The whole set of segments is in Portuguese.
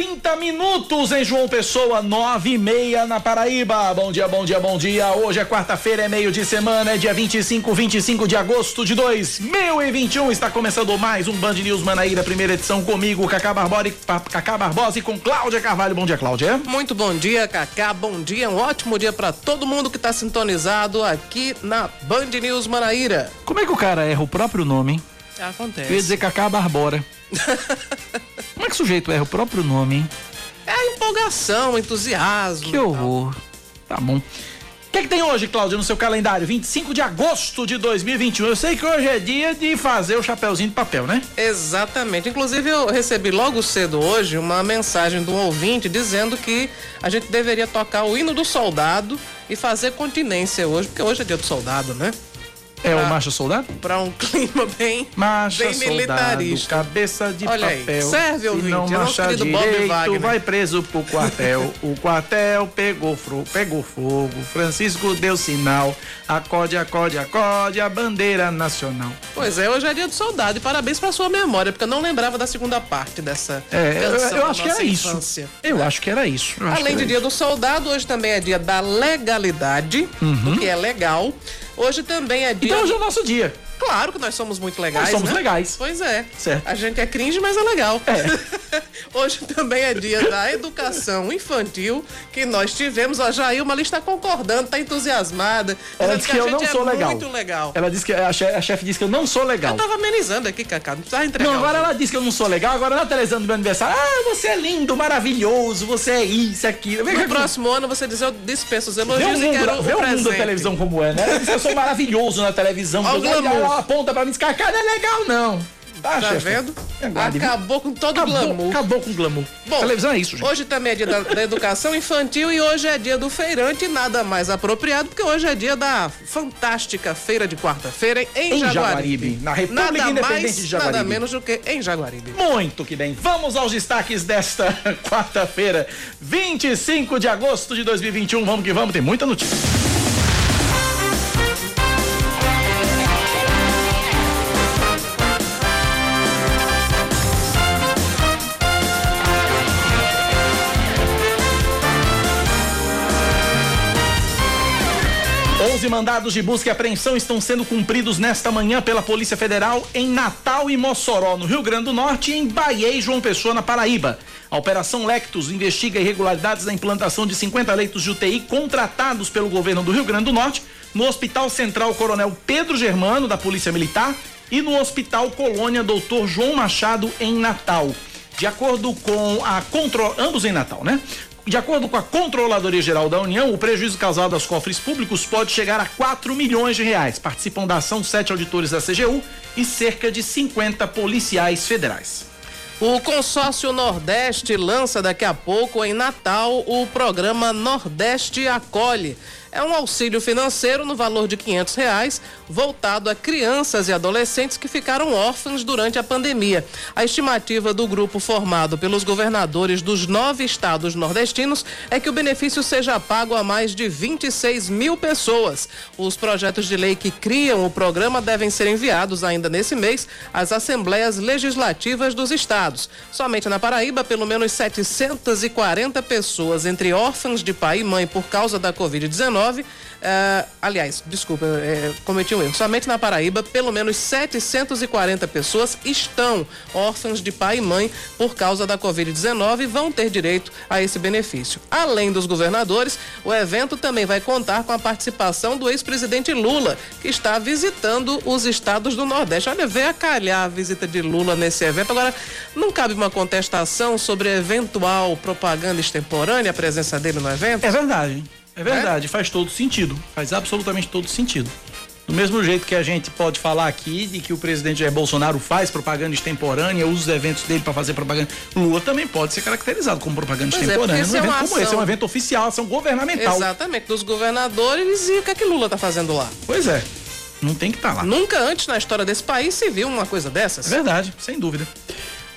30 minutos em João Pessoa, 9 e meia na Paraíba. Bom dia, bom dia, bom dia. Hoje é quarta-feira, é meio de semana, é dia 25, 25 de agosto de 2021. Está começando mais um Band News Manaíra, primeira edição comigo, Cacá Barbosa, Cacá Barbosa e com Cláudia Carvalho. Bom dia, Cláudia. Muito bom dia, Cacá. Bom dia, um ótimo dia para todo mundo que está sintonizado aqui na Band News Manaíra. Como é que o cara erra o próprio nome, hein? Acontece. Eu ia dizer Cacá Barbora. Como é que o sujeito erra o próprio nome, hein? É a empolgação, entusiasmo. Que horror. Tá bom. O que, é que tem hoje, Cláudia, no seu calendário? 25 de agosto de 2021. Eu sei que hoje é dia de fazer o chapeuzinho de papel, né? Exatamente. Inclusive, eu recebi logo cedo hoje uma mensagem de um ouvinte dizendo que a gente deveria tocar o hino do soldado e fazer continência hoje, porque hoje é dia do soldado, né? É o macho soldado? Para um clima bem, Marcha bem militarista. cabeça de Olha aí, papel. serve, Se ouvinte, não é nosso marchar querido Bob direito, Wagner. vai preso pro quartel. o quartel pegou, pegou fogo. Francisco deu sinal. Acorde, acorde, acorde a bandeira nacional. Pois é, hoje é dia do soldado e parabéns pra sua memória, porque eu não lembrava da segunda parte dessa É, eu, canção eu da acho que era isso. Eu acho que era isso. Eu acho Além que de era dia do soldado, hoje também é dia da legalidade, o que é legal. Hoje também é dia. Então hoje é o nosso dia. Claro que nós somos muito legais. Nós somos né? legais. Pois é. Certo. A gente é cringe, mas é legal. É. Hoje também é dia da educação infantil, que nós tivemos. A Jailma ali está concordando, está entusiasmada. Ela disse que eu a não gente sou é legal. Muito legal. Ela disse que a chefe, a chefe disse que eu não sou legal. Eu tava amenizando aqui, Cacá. Não precisava entregar. Não, agora ela disse que eu não sou legal, agora na televisão do meu aniversário, ah, você é lindo, maravilhoso, você é isso, aquilo. No próximo ano você diz, eu dispenso os Vê o elogios e mundo, quero o vê o mundo da televisão como é, né? Ela disse que eu sou maravilhoso na televisão. Olha o Ela- ela aponta pra mim Cacá, não é legal, não. Tá, Tá vendo? Viu? Acabou com todo o Acabou, glamour. acabou com o glamour. Bom, televisão é isso, gente. Hoje também é dia da, da educação infantil e hoje é dia do feirante, nada mais apropriado, porque hoje é dia da fantástica feira de quarta-feira em, Em Jaguaribe. Jaguaribe, na República nada Independente mais, de Jaguaribe. Nada menos do que em Jaguaribe. Muito que bem. Vamos aos destaques desta quarta-feira, 25 de agosto de 2021. Vamos que vamos, tem muita notícia. Mandados de busca e apreensão estão sendo cumpridos nesta manhã pela Polícia Federal em Natal e Mossoró, no Rio Grande do Norte, e em Bahia e João Pessoa, na Paraíba. A Operação Lectus investiga irregularidades na implantação de 50 leitos de UTI contratados pelo governo do Rio Grande do Norte no Hospital Central Coronel Pedro Germano, da Polícia Militar, e no Hospital Colônia Doutor João Machado, em Natal. De acordo com a contro... ambos em Natal, né? De acordo com a Controladoria Geral da União, o prejuízo causado aos cofres públicos pode chegar a 4 milhões de reais. Participam da ação sete auditores da CGU e cerca de 50 policiais federais. O consórcio Nordeste lança daqui a pouco em Natal o programa Nordeste Acolhe. É um auxílio financeiro no valor de 500 reais, voltado a crianças e adolescentes que ficaram órfãos durante a pandemia. A estimativa do grupo formado pelos governadores dos nove estados nordestinos é que o benefício seja pago a mais de 26 mil pessoas. Os projetos de lei que criam o programa devem ser enviados ainda nesse mês às assembleias legislativas dos estados. Somente na Paraíba, pelo menos 740 pessoas, entre órfãos de pai e mãe por causa da Covid-19, eh, aliás, desculpa, eh, cometi um erro. Somente na Paraíba, pelo menos 740 pessoas estão órfãos de pai e mãe por causa da Covid-19 e vão ter direito a esse benefício. Além dos governadores, o evento também vai contar com a participação do ex-presidente Lula, que está visitando os estados do Nordeste. Olha, veio a calhar a visita de Lula nesse evento. Agora, não cabe uma contestação sobre eventual propaganda extemporânea, a presença dele no evento? É verdade. É verdade, faz todo sentido. Faz absolutamente todo sentido. Do mesmo jeito que a gente pode falar aqui de que o presidente Jair Bolsonaro faz propaganda extemporânea, usa os eventos dele para fazer propaganda, Lula também pode ser caracterizado como propaganda Pois é, extemporânea. é evento uma como esse, é ação- um evento oficial, ação governamental. Exatamente, dos governadores e o que é que Lula está fazendo lá? Pois é, não tem que estar lá. Nunca antes na história desse país se viu uma coisa É dessas. verdade, sem dúvida.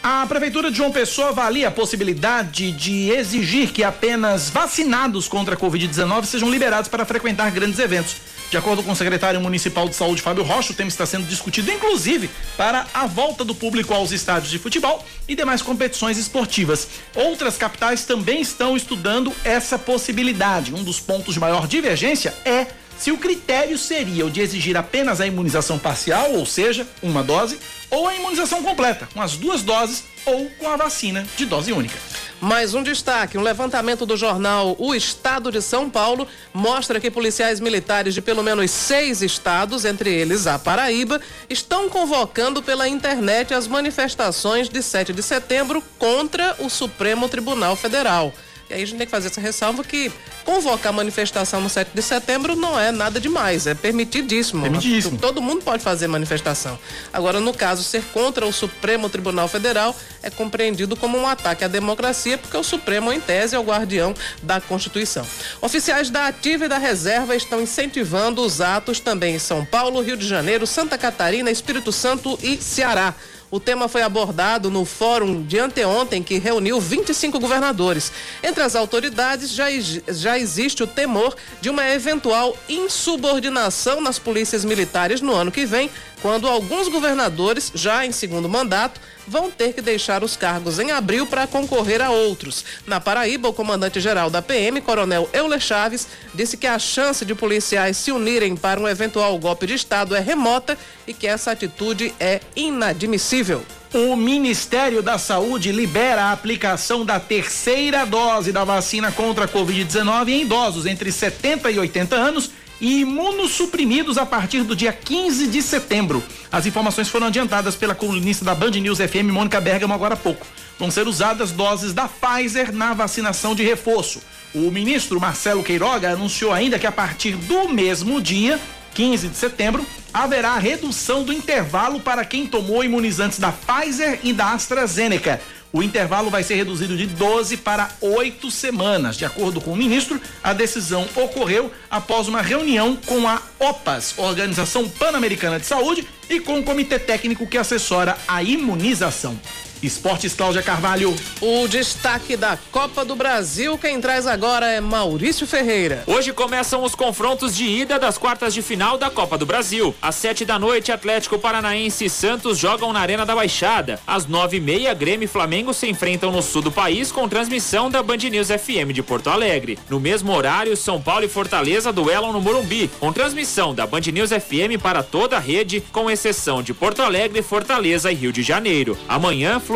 A Prefeitura de João Pessoa avalia a possibilidade de exigir que apenas vacinados contra a Covid-19 sejam liberados para frequentar grandes eventos. De acordo com o secretário municipal de saúde, Fábio Rocha, o tema está sendo discutido, inclusive, para a volta do público aos estádios de futebol e demais competições esportivas. Outras capitais também estão estudando essa possibilidade. Um dos pontos de maior divergência é se o critério seria o de exigir apenas a imunização parcial, ou seja, uma dose, ou a imunização completa, com as duas doses ou com a vacina de dose única. Mais um destaque: um levantamento do jornal O Estado de São Paulo mostra que policiais militares de pelo menos seis estados, entre eles a Paraíba, estão convocando pela internet as manifestações de 7 de setembro contra o Supremo Tribunal Federal. E aí a gente tem que fazer essa ressalva que convocar manifestação no 7 de setembro não é nada demais, é permitidíssimo. Permitidíssimo. Todo mundo pode fazer manifestação. Agora, no caso, ser contra o Supremo Tribunal Federal é compreendido como um ataque à democracia, porque o Supremo, em tese, é o guardião da Constituição. Oficiais da Ativa e da Reserva estão incentivando os atos também em São Paulo, Rio de Janeiro, Santa Catarina, Espírito Santo e Ceará. O tema foi abordado no fórum de anteontem que reuniu 25 governadores. Entre as autoridades já, já existe o temor de uma eventual insubordinação nas polícias militares no ano que vem, quando alguns governadores, já em segundo mandato, vão ter que deixar os cargos em abril para concorrer a outros. Na Paraíba, o comandante-geral da PM, Coronel Euler Chaves, disse que a chance de policiais se unirem para um eventual golpe de Estado é remota e que essa atitude é inadmissível. O Ministério da Saúde libera a aplicação da terceira dose da vacina contra a Covid-19 em idosos entre 70 e 80 anos e imunossuprimidos a partir do dia 15 de setembro. As informações foram adiantadas pela colunista da Band News FM, Mônica Bergamo, agora há pouco. Vão ser usadas doses da Pfizer na vacinação de reforço. O ministro Marcelo Queiroga anunciou ainda que a partir do mesmo dia, 15 de setembro, haverá redução do intervalo para quem tomou imunizantes da Pfizer e da AstraZeneca. O intervalo vai ser reduzido de 12 para 8 semanas. De acordo com o ministro, a decisão ocorreu após uma reunião com a OPAS, Organização Pan-Americana de Saúde, e com o comitê técnico que assessora a imunização. Esportes Cláudia Carvalho. O destaque da Copa do Brasil, quem traz agora é Maurício Ferreira. Hoje começam os confrontos de ida das quartas de final da Copa do Brasil. Às sete da noite, Atlético Paranaense e Santos jogam na Arena da Baixada. Às nove e meia, Grêmio e Flamengo se enfrentam no sul do país com transmissão da Band News FM de Porto Alegre. No mesmo horário, São Paulo e Fortaleza duelam no Morumbi, com transmissão da Band News FM para toda a rede, com exceção de Porto Alegre, Fortaleza e Rio de Janeiro. Amanhã, Fluminense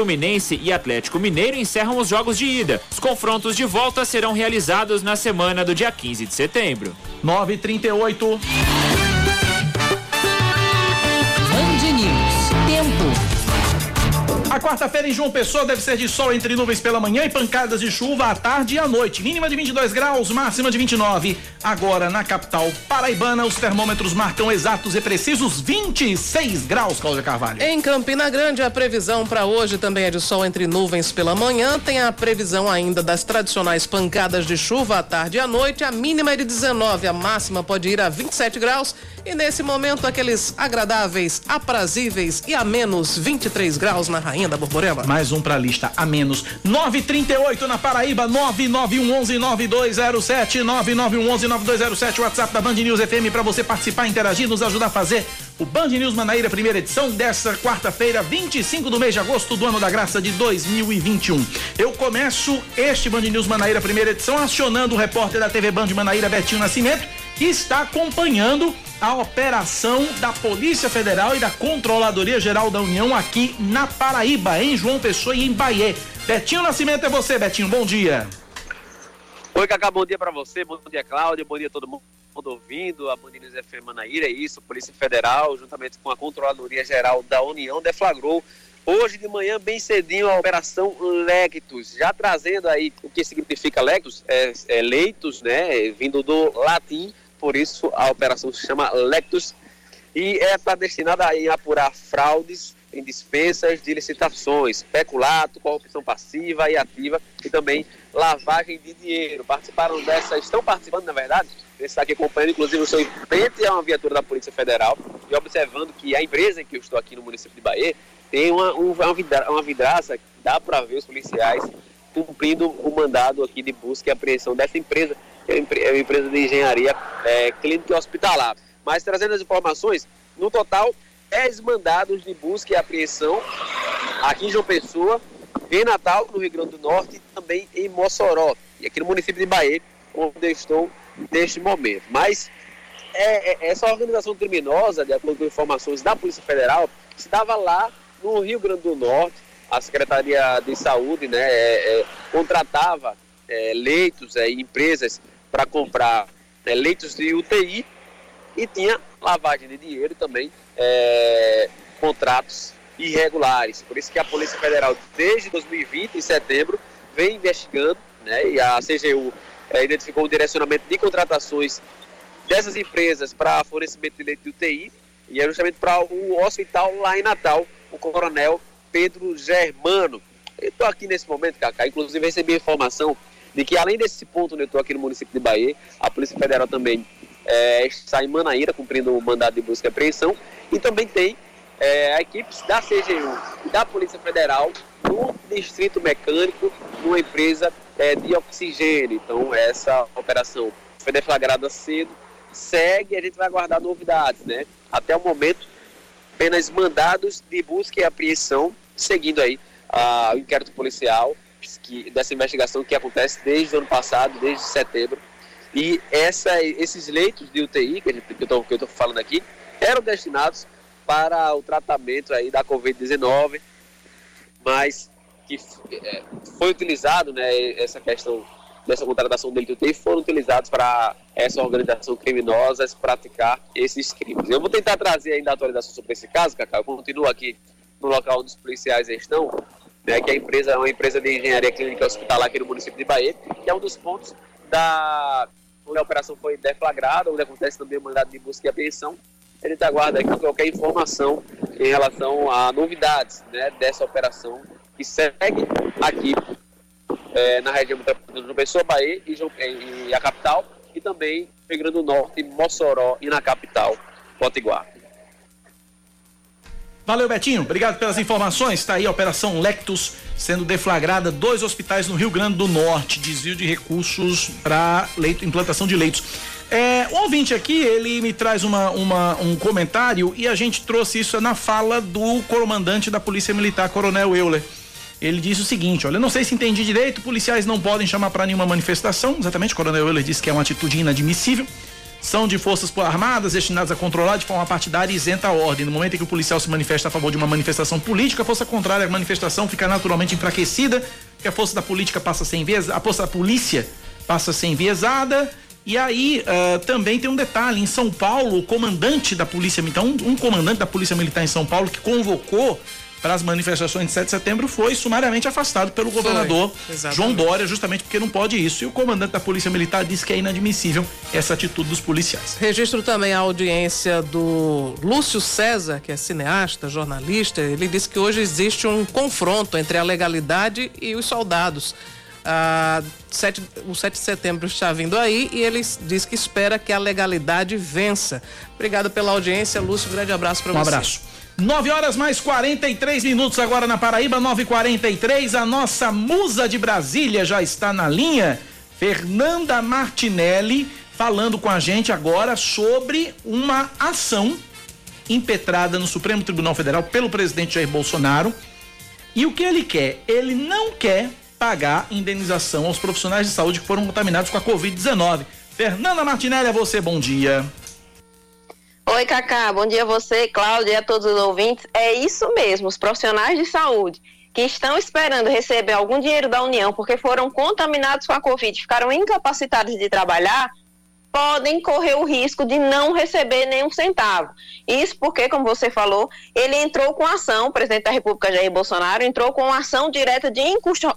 e Atlético Mineiro encerram os jogos de ida. Os confrontos de volta serão realizados na semana do dia 15 de setembro. 938. A quarta-feira em João Pessoa deve ser de sol entre nuvens pela manhã e pancadas de chuva à tarde e à noite. Mínima de 22 graus, máxima de 29. Agora, na capital paraibana, os termômetros marcam exatos e precisos 26 graus, Cláudia Carvalho. Em Campina Grande, a previsão para hoje também é de sol entre nuvens pela manhã. Tem a previsão ainda das tradicionais pancadas de chuva à tarde e à noite. A mínima é de 19, a máxima pode ir a 27 graus. E nesse momento, aqueles agradáveis, aprazíveis e a menos 23 graus na Rainha da Borborema. Mais um pra lista, a menos. 938 na Paraíba, 991119207, 991119207, WhatsApp da Band News FM para você participar, interagir, nos ajudar a fazer o Band News Manaíra, primeira edição dessa quarta-feira, 25 do mês de agosto do ano da graça de 2021. Eu começo este Band News Manaíra, primeira edição, acionando o repórter da TV Band Manaíra, Betinho Nascimento, que está acompanhando a operação da Polícia Federal e da Controladoria Geral da União aqui na Paraíba, em João Pessoa e em Bahia. Betinho Nascimento é você, Betinho, bom dia. Oi, Cacá, bom dia para você, bom dia, Cláudia, bom dia a todo mundo ouvindo, a Bandinas FM Manaíra, é isso, Polícia Federal, juntamente com a Controladoria Geral da União, deflagrou hoje de manhã, bem cedinho, a Operação Lectus, já trazendo aí o que significa Lectus, é, é leitos, né, vindo do latim, por isso a operação se chama Lectus e é para destinada a apurar fraudes em dispensas de licitações, peculato, corrupção passiva e ativa e também lavagem de dinheiro. Participaram dessa, estão participando, na verdade, está aqui acompanhando, inclusive o seu frente é uma viatura da Polícia Federal e observando que a empresa em que eu estou aqui no município de Bahia tem uma, uma, vidra, uma vidraça dá para ver os policiais cumprindo o mandado aqui de busca e apreensão dessa empresa, é uma empresa de engenharia é, clínica e hospitalar. Mas trazendo as informações, no total, 10 mandados de busca e apreensão aqui em João Pessoa, em Natal, no Rio Grande do Norte, e também em Mossoró, e aqui no município de Bahia, onde eu estou neste momento. Mas é, é, essa organização criminosa, de acordo com informações da Polícia Federal, estava lá no Rio Grande do Norte, a Secretaria de Saúde né, é, é, contratava é, leitos e empresas para comprar né, leitos de UTI e tinha lavagem de dinheiro também, é, contratos irregulares. Por isso que a Polícia Federal, desde 2020, em setembro, vem investigando, né, e a CGU é, identificou o direcionamento de contratações dessas empresas para fornecimento de leite de UTI, e é justamente para o hospital lá em Natal, o coronel Pedro Germano. Eu estou aqui nesse momento, Cacá, inclusive recebi informação de que além desse ponto onde eu estou aqui no município de Bahia, a Polícia Federal também é, está em Manaíra cumprindo o mandado de busca e apreensão e também tem é, equipes da CGU e da Polícia Federal no Distrito Mecânico, numa empresa é, de oxigênio. Então essa operação foi deflagrada cedo, segue e a gente vai aguardar novidades, né? Até o momento apenas mandados de busca e apreensão, seguindo aí uh, o inquérito policial que, dessa investigação que acontece desde o ano passado, desde setembro. E essa, esses leitos de UTI que, eu estou falando aqui eram destinados para o tratamento aí da Covid-19, mas que é, foi utilizado né, essa questão dessa contratação dele UTI foram utilizados para essa organização criminosa praticar esses crimes. Eu vou tentar trazer ainda a atualização sobre esse caso, Cacau. Eu continuo aqui no local onde os policiais estão, né, que a empresa é uma empresa de engenharia clínica hospitalar aqui no município de Bahia, que é um dos pontos da onde a operação foi deflagrada, onde acontece também o mandado de busca e apreensão. Ele está aguarda aqui qualquer informação em relação a novidades né, dessa operação que segue aqui é, na região de João Pessoa, Bahia e, e, a capital, e também Rio Grande do Norte, Mossoró e na capital, Potiguar. Valeu, Betinho. Obrigado pelas informações. Está aí a Operação Lectus sendo deflagrada. Dois hospitais no Rio Grande do Norte. Desvio de recursos para implantação de leitos. É, o ouvinte aqui, ele me traz uma, uma, um comentário e a gente trouxe isso na fala do comandante da Polícia Militar, Coronel Euler ele disse o seguinte: olha, não sei se entendi direito, policiais não podem chamar para nenhuma manifestação. Exatamente, o coronel Euler disse que é uma atitude inadmissível. São de forças armadas destinadas a controlar de forma partidária e isenta a ordem. No momento em que o policial se manifesta a favor de uma manifestação política, a força contrária à manifestação fica naturalmente enfraquecida, que a força da política passa a ser a força da polícia passa a ser enviesada. E aí uh, também tem um detalhe: em São Paulo, o comandante da polícia, então um, um comandante da polícia militar em São Paulo que convocou para as manifestações de 7 de setembro foi sumariamente afastado pelo governador João Dória, justamente porque não pode isso. E o comandante da Polícia Militar disse que é inadmissível essa atitude dos policiais. Registro também a audiência do Lúcio César, que é cineasta, jornalista. Ele disse que hoje existe um confronto entre a legalidade e os soldados. Ah, 7, o 7 de setembro está vindo aí e ele diz que espera que a legalidade vença. Obrigado pela audiência, Lúcio. Grande abraço para um você. Um abraço. 9 horas mais 43 minutos agora na Paraíba, 9:43. A nossa musa de Brasília já está na linha, Fernanda Martinelli, falando com a gente agora sobre uma ação impetrada no Supremo Tribunal Federal pelo presidente Jair Bolsonaro. E o que ele quer? Ele não quer pagar indenização aos profissionais de saúde que foram contaminados com a Covid-19. Fernanda Martinelli, a você, bom dia. Oi, Cacá, bom dia a você, Cláudia e a todos os ouvintes. É isso mesmo, os profissionais de saúde que estão esperando receber algum dinheiro da União porque foram contaminados com a Covid, ficaram incapacitados de trabalhar, podem correr o risco de não receber nenhum centavo. Isso porque, como você falou, ele entrou com ação, o presidente da República Jair Bolsonaro entrou com ação direta de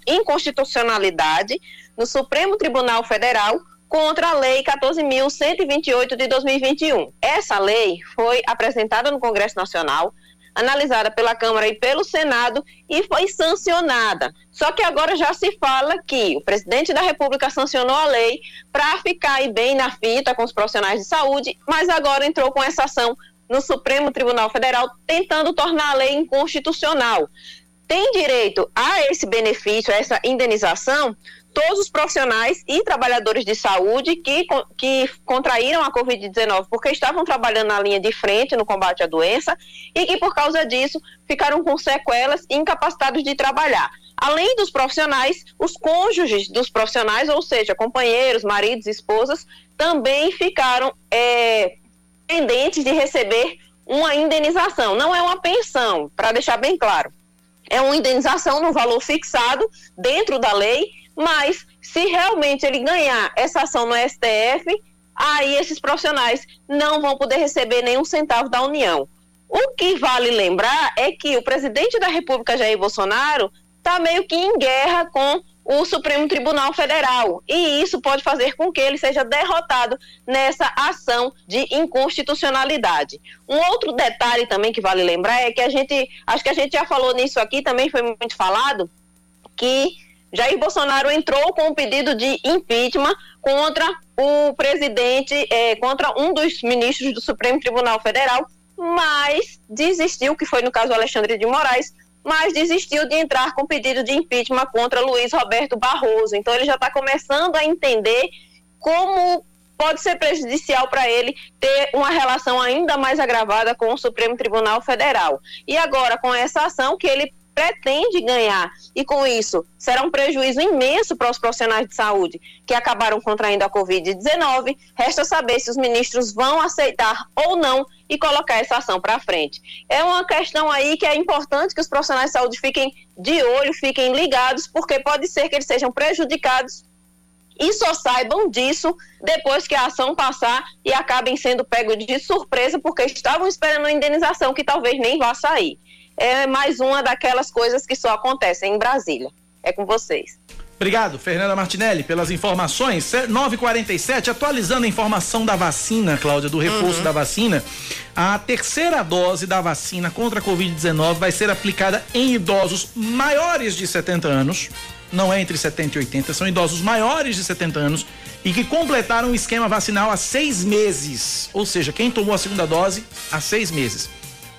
inconstitucionalidade no Supremo Tribunal Federal contra a Lei 14.128 de 2021. Essa lei foi apresentada no Congresso Nacional, analisada pela Câmara e pelo Senado e foi sancionada. Só que agora já se fala que o presidente da República sancionou a lei para ficar bem na fita com os profissionais de saúde, mas agora entrou com essa ação no Supremo Tribunal Federal tentando tornar a lei inconstitucional. Tem direito a esse benefício, a essa indenização, todos os profissionais e trabalhadores de saúde que, que contraíram a Covid-19 porque estavam trabalhando na linha de frente no combate à doença e que, por causa disso, ficaram com sequelas e incapacitados de trabalhar. Além dos profissionais, os cônjuges dos profissionais, ou seja, companheiros, maridos, esposas, também ficaram é, pendentes de receber uma indenização. Não é uma pensão, para deixar bem claro. É uma indenização no valor fixado dentro da lei, mas se realmente ele ganhar essa ação no STF, aí esses profissionais não vão poder receber nenhum centavo da União. O que vale lembrar é que o presidente da República, Jair Bolsonaro, está meio que em guerra com o Supremo Tribunal Federal. E isso pode fazer com que ele seja derrotado nessa ação de inconstitucionalidade. Um outro detalhe também que vale lembrar é que a gente, acho que a gente já falou nisso aqui, também foi muito falado, que Jair Bolsonaro entrou com um pedido de impeachment contra o presidente, é, contra um dos ministros do Supremo Tribunal Federal, mas desistiu, que foi no caso Alexandre de Moraes, mas desistiu de entrar com pedido de impeachment contra Luiz Roberto Barroso. Então ele já está começando a entender como pode ser prejudicial para ele ter uma relação ainda mais agravada com o Supremo Tribunal Federal. E agora, com essa ação que ele pretende ganhar. E com isso, será um prejuízo imenso para os profissionais de saúde que acabaram contraindo a Covid-19. Resta saber se os ministros vão aceitar ou não e colocar essa ação para frente. É uma questão aí que é importante que os profissionais de saúde fiquem de olho, fiquem ligados, porque pode ser que eles sejam prejudicados e só saibam disso depois que a ação passar e acabem sendo pegos de surpresa porque estavam esperando a indenização que talvez nem vá sair é mais uma daquelas coisas que só acontecem em Brasília. É com vocês. Obrigado, Fernanda Martinelli, pelas informações. 947, atualizando a informação da vacina, Cláudia, do reforço uhum. da vacina. A terceira dose da vacina contra a Covid-19 vai ser aplicada em idosos maiores de 70 anos. Não é entre 70 e 80, são idosos maiores de 70 anos e que completaram o esquema vacinal há seis meses. Ou seja, quem tomou a segunda dose há seis meses.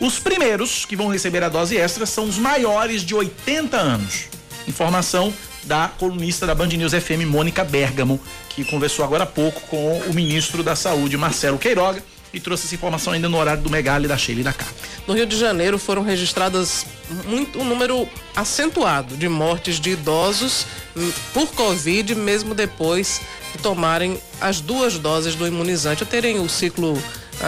Os primeiros que vão receber a dose extra são os maiores de 80 anos. Informação da colunista da Band News FM, Mônica Bergamo, que conversou agora há pouco com o ministro da Saúde, Marcelo Queiroga, e trouxe essa informação ainda no horário do Megali, da Sheila e da Cá. No Rio de Janeiro foram registradas muito, um número acentuado de mortes de idosos hum, por Covid, mesmo depois de tomarem as duas doses do imunizante, ou terem o ciclo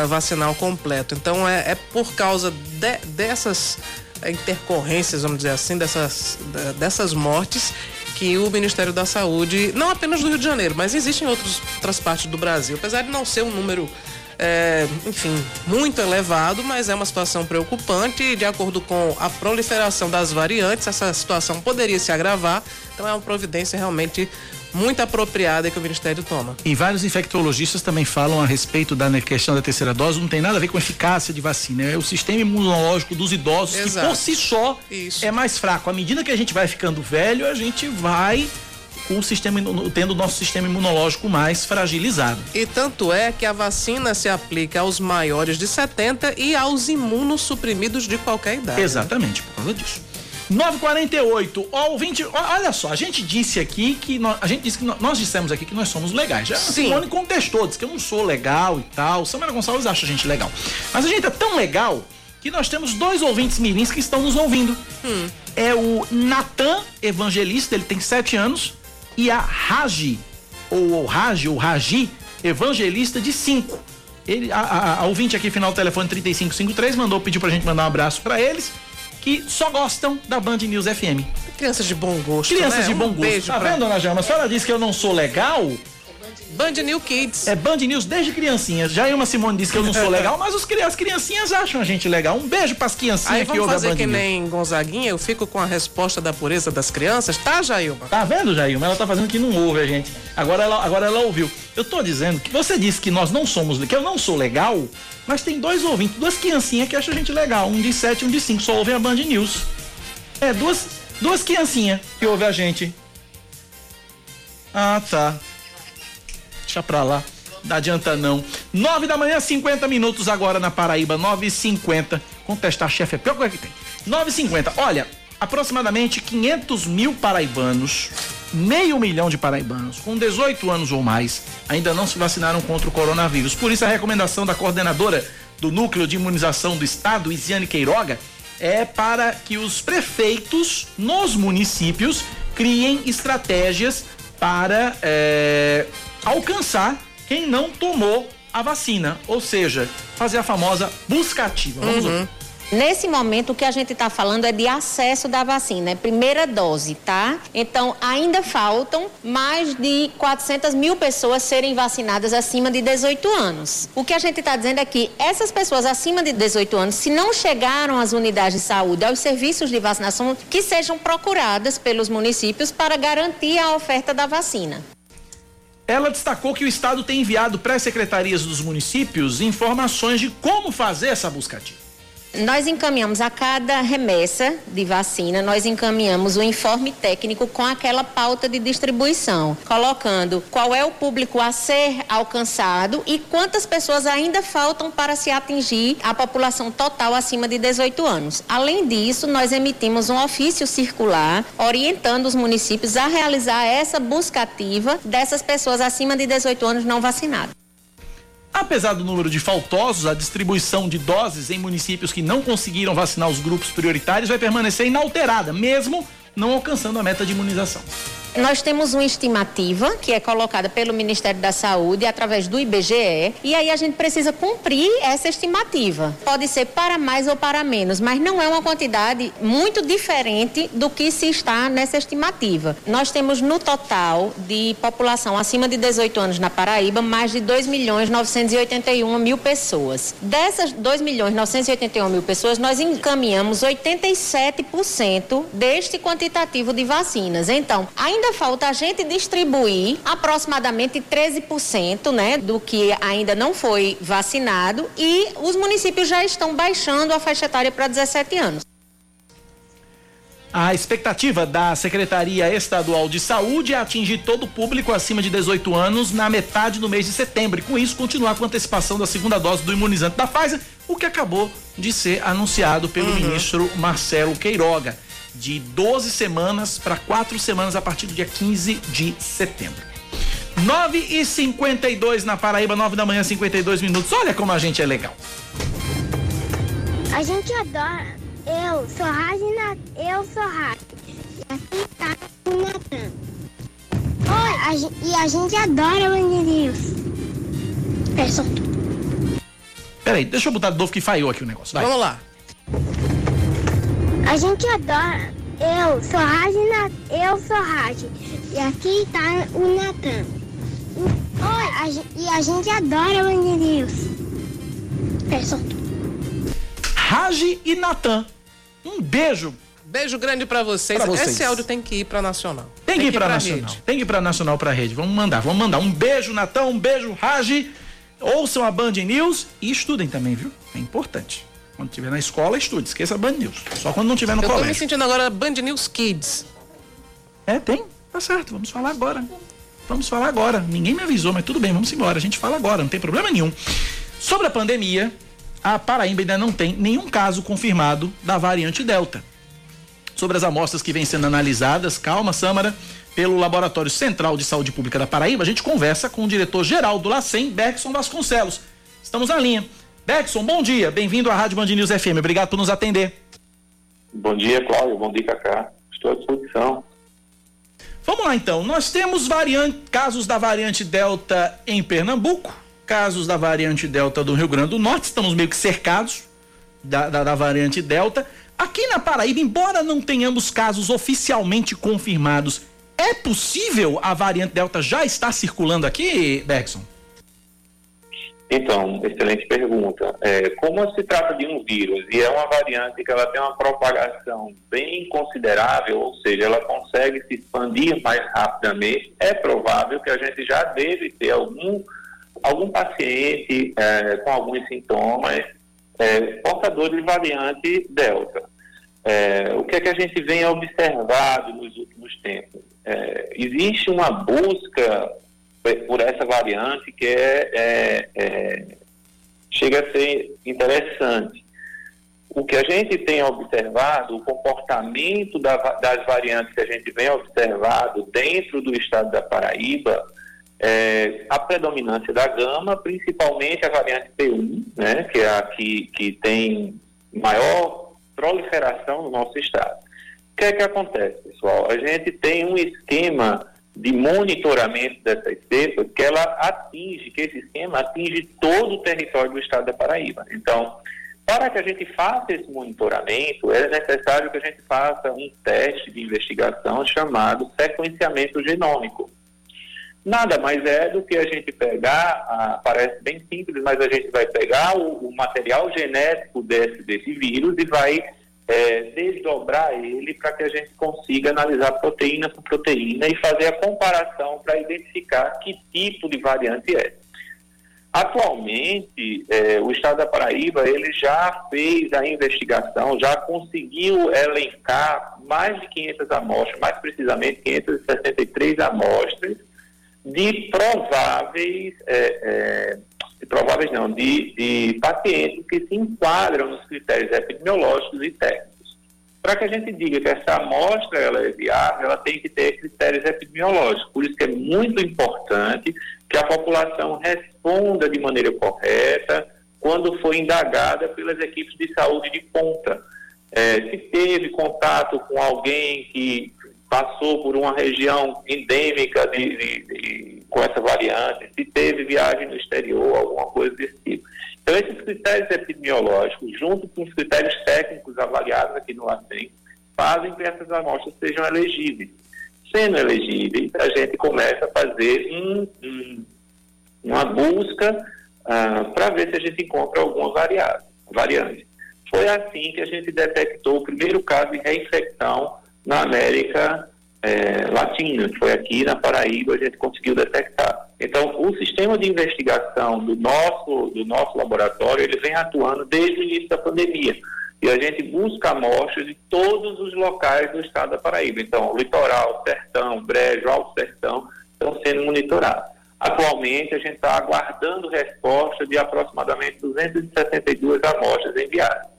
vacinal completo. Então é, é por causa de, dessas intercorrências, vamos dizer assim, dessas, dessas mortes que o Ministério da Saúde, não apenas do Rio de Janeiro, mas existem outros, outras partes do Brasil, apesar de não ser um número é, enfim, muito elevado, mas é uma situação preocupante e de acordo com a proliferação das variantes, essa situação poderia se agravar. Então é uma providência realmente muito apropriada que o Ministério toma. E vários infectologistas também falam a respeito da questão da terceira dose, não tem nada a ver com eficácia de vacina, é o sistema imunológico dos idosos Exato. que por si só Isso. é mais fraco. À medida que a gente vai ficando velho, a gente vai com o sistema, tendo o nosso sistema imunológico mais fragilizado. E tanto é que a vacina se aplica aos maiores de 70 e aos imunossuprimidos de qualquer idade. Exatamente, por causa disso. 948, ó, ouvinte, olha só, a gente disse aqui que nós, a gente disse que nós, nós dissemos aqui que nós somos legais. Já Sim. Simone contestou, disse que eu não sou legal e tal. Samara Gonçalves acha a gente legal. Mas a gente é tão legal que nós temos dois ouvintes mirins que estão nos ouvindo. Hum. É o Natan Evangelista, ele tem sete anos, e a Raji, ou Raji, ou Raji, Evangelista de cinco. Ele, a, a, a ouvinte aqui, final do telefone 3553, mandou pedir pra gente mandar um abraço para eles que só gostam da Band News FM. Crianças de bom gosto. Crianças né? de bom um gosto. Tá pra... vendo, Ana Jama? A senhora disse que eu não sou legal? Band News Kids. É Band News desde criancinhas. Já uma Simone disse que eu não sou legal, mas os, as criancinhas acham a gente legal. Um beijo pras criancinhas Aí que ouvem a Band fazer que nem Gonzaguinha, eu fico com a resposta da pureza das crianças, tá, Jailma? Tá vendo, Jailma? Ela tá fazendo que não ouve a gente. Agora ela, agora ela ouviu. Eu tô dizendo que você disse que nós não somos, que eu não sou legal, mas tem dois ouvintes, duas criancinhas que acham a gente legal. Um de sete e um de cinco, só ouvem a Band News. É, duas, duas criancinhas que ouvem a gente. Ah, tá. Deixa pra lá. Não adianta não. 9 da manhã, 50 minutos agora na Paraíba, 9 e 50 Contestar chefe é pior coisa que tem. 9 e 50 Olha, aproximadamente 500 mil paraibanos, meio milhão de paraibanos com 18 anos ou mais, ainda não se vacinaram contra o coronavírus. Por isso, a recomendação da coordenadora do Núcleo de Imunização do Estado, Isiane Queiroga, é para que os prefeitos nos municípios criem estratégias para é, alcançar quem não tomou a vacina, ou seja, fazer a famosa busca ativa. Vamos uhum. Nesse momento, o que a gente está falando é de acesso da vacina, é primeira dose, tá? Então, ainda faltam mais de 400 mil pessoas serem vacinadas acima de 18 anos. O que a gente está dizendo é que essas pessoas acima de 18 anos, se não chegaram às unidades de saúde, aos serviços de vacinação, que sejam procuradas pelos municípios para garantir a oferta da vacina. Ela destacou que o Estado tem enviado para as secretarias dos municípios informações de como fazer essa busca ativa. Nós encaminhamos a cada remessa de vacina, nós encaminhamos o informe técnico com aquela pauta de distribuição, colocando qual é o público a ser alcançado e quantas pessoas ainda faltam para se atingir a população total acima de 18 anos. Além disso, nós emitimos um ofício circular orientando os municípios a realizar essa busca ativa dessas pessoas acima de 18 anos não vacinadas. Apesar do número de faltosos, a distribuição de doses em municípios que não conseguiram vacinar os grupos prioritários vai permanecer inalterada, mesmo não alcançando a meta de imunização. Nós temos uma estimativa que é colocada pelo Ministério da Saúde através do IBGE e aí a gente precisa cumprir essa estimativa. Pode ser para mais ou para menos, mas não é uma quantidade muito diferente do que se está nessa estimativa. Nós temos no total de população acima de 18 anos na Paraíba mais de 2 milhões 981 mil pessoas. Dessas 2 milhões 981 mil pessoas, nós encaminhamos 87% deste quantitativo de vacinas. Então, ainda ainda falta a gente distribuir aproximadamente 13%, né, do que ainda não foi vacinado e os municípios já estão baixando a faixa etária para 17 anos. A expectativa da Secretaria Estadual de Saúde é atingir todo o público acima de 18 anos na metade do mês de setembro e com isso continuar com a antecipação da segunda dose do imunizante da Pfizer, o que acabou de ser anunciado pelo uhum. ministro Marcelo Queiroga de 12 semanas para 4 semanas a partir do dia 15 de setembro. 9 e 52 na Paraíba, 9 da manhã, 52 minutos. Olha como a gente é legal. A gente adora. Eu sou Ragina, eu sou Ragina. E aqui tá o Natan. Oi, a, e a gente adora Band News. É, solto. Peraí, deixa eu botar de novo que falhou aqui o negócio. Vai. Vamos lá. A gente adora. Eu sou Raj, eu sou Raj. E aqui tá o Natan. Oi, a, e a gente adora Band News. Pessoal. Raj e Natan. Um beijo. Beijo grande para vocês. Pra vocês. Esse áudio tem que ir para nacional. Tem, tem que ir para nacional. Rede. Tem que ir para nacional para rede. Vamos mandar, vamos mandar. Um beijo Natan, um beijo Raj. Ouçam a Band News e estudem também, viu? É importante. Quando estiver na escola, estude. Esqueça Band News. Só quando não estiver no Eu colégio. Eu tô me sentindo agora Band News Kids. É, tem. Tá certo. Vamos falar agora. Vamos falar agora. Ninguém me avisou, mas tudo bem, vamos embora. A gente fala agora, não tem problema nenhum. Sobre a pandemia, a Paraíba ainda não tem nenhum caso confirmado da variante Delta. Sobre as amostras que vêm sendo analisadas, calma, Sâmara, pelo Laboratório Central de Saúde Pública da Paraíba, a gente conversa com o diretor-geral do LACEN, Bergson Vasconcelos. Estamos na linha. Beckson, bom dia. Bem-vindo à Rádio Band News FM. Obrigado por nos atender. Bom dia, Cláudio. Bom dia, Cacá. Estou à disposição. Vamos lá, então. Nós temos variante, casos da variante Delta em Pernambuco, casos da variante Delta do Rio Grande do Norte. Estamos meio que cercados da, da, da variante Delta. Aqui na Paraíba, embora não tenhamos casos oficialmente confirmados, é possível a variante Delta já estar circulando aqui, Beckson? Então, excelente pergunta. É, como se trata de um vírus e é uma variante que ela tem uma propagação bem considerável, ou seja, ela consegue se expandir mais rapidamente, é provável que a gente já deve ter algum, algum paciente é, com alguns sintomas é, portador de variante Delta. É, o que é que a gente vem observado nos últimos tempos? É, existe uma busca por essa variante que é, é, é, chega a ser interessante. O que a gente tem observado, o comportamento da, das variantes que a gente vem observado dentro do estado da Paraíba, é, a predominância da gama, principalmente a variante P1, né, que é a que, que tem maior proliferação no nosso estado. O que é que acontece, pessoal? A gente tem um esquema de monitoramento dessas cepas que ela atinge, que esse esquema atinge todo o território do estado da Paraíba. Então, para que a gente faça esse monitoramento, é necessário que a gente faça um teste de investigação chamado sequenciamento genômico. Nada mais é do que a gente pegar, ah, parece bem simples, mas a gente vai pegar o, o material genético desse, desse vírus e vai é, desdobrar ele para que a gente consiga analisar proteína por proteína e fazer a comparação para identificar que tipo de variante é. Atualmente, é, o Estado da Paraíba ele já fez a investigação, já conseguiu elencar mais de 500 amostras, mais precisamente 563 amostras de prováveis, é, é, prováveis não, de, de pacientes que se enquadram nos critérios epidemiológicos e técnicos. Para que a gente diga que essa amostra ela é viável, ela tem que ter critérios epidemiológicos. Por isso que é muito importante que a população responda de maneira correta quando for indagada pelas equipes de saúde de ponta. É, se teve contato com alguém que passou por uma região endêmica de, de, de, com essa variante, se teve viagem no exterior, alguma coisa desse tipo. Então, esses critérios epidemiológicos, junto com os critérios técnicos avaliados aqui no LACEN, fazem que essas amostras sejam elegíveis. Sendo elegíveis, a gente começa a fazer um, um, uma busca ah, para ver se a gente encontra alguma variante. Foi assim que a gente detectou o primeiro caso de reinfecção na América é, Latina, foi aqui na Paraíba, a gente conseguiu detectar. Então, o sistema de investigação do nosso, do nosso laboratório, ele vem atuando desde o início da pandemia. E a gente busca amostras de todos os locais do estado da Paraíba. Então, litoral, sertão, brejo, alto sertão, estão sendo monitorados. Atualmente, a gente está aguardando resposta de aproximadamente 262 amostras enviadas.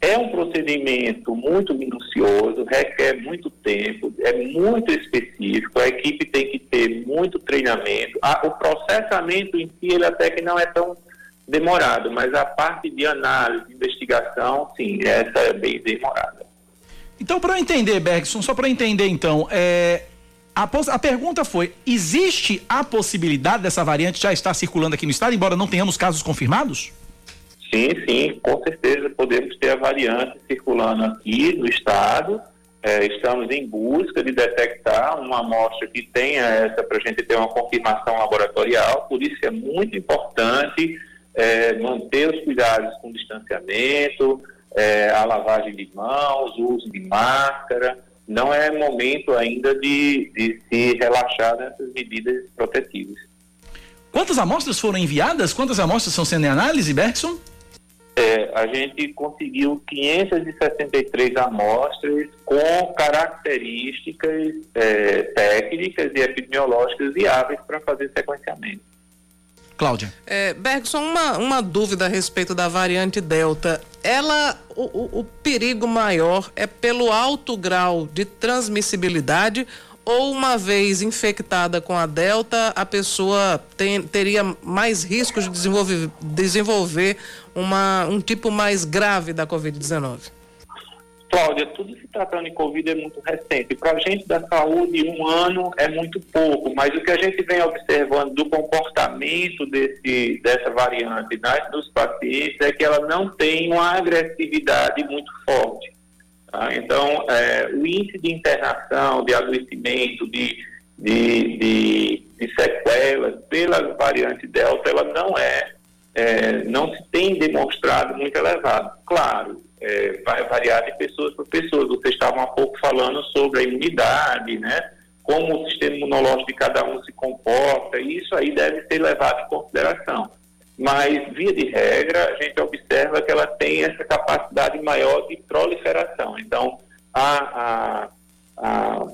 É um procedimento muito minucioso, requer muito tempo, é muito específico, a equipe tem que ter muito treinamento. o processamento em si, ele até que não é tão demorado, mas a parte de análise, investigação, sim, essa é bem demorada. Então, para eu entender, Bergson, só para entender então, é, a, a, pergunta foi: existe a possibilidade dessa variante já estar circulando aqui no estado, embora não tenhamos casos confirmados? Sim, sim, com certeza podemos ter a variante circulando aqui no estado. É, estamos em busca de detectar uma amostra que tenha essa para a gente ter uma confirmação laboratorial. Por isso é muito importante é, manter os cuidados com distanciamento, é, a lavagem de mãos, o uso de máscara. Não é momento ainda de, de se relaxar nessas medidas protetivas. Quantas amostras foram enviadas? Quantas amostras estão sendo em análise, Bergson? É, a gente conseguiu 563 amostras com características é, técnicas e epidemiológicas viáveis para fazer sequenciamento. Cláudia. É, Bergson, uma, uma dúvida a respeito da variante Delta. Ela, o, o, o perigo maior é pelo alto grau de transmissibilidade ou uma vez infectada com a Delta, a pessoa tem, teria mais riscos de desenvolver, desenvolver uma, um tipo mais grave da Covid-19? Cláudia, tudo se tratando de Covid é muito recente. Para a gente da saúde, um ano é muito pouco, mas o que a gente vem observando do comportamento desse, dessa variante né, dos pacientes é que ela não tem uma agressividade muito forte. Tá? Então, é, o índice de internação, de adoecimento, de, de, de, de, sequelas pela variante Delta, ela não é, é, não se tem demonstrado muito elevado. Claro, é, vai variar de pessoas para pessoas. Vocês estavam há pouco falando sobre a imunidade, né? Como o sistema imunológico de cada um se comporta, e isso aí deve ser levado em consideração mas, via de regra, a gente observa que ela tem essa capacidade maior de proliferação. Então, a, a, a,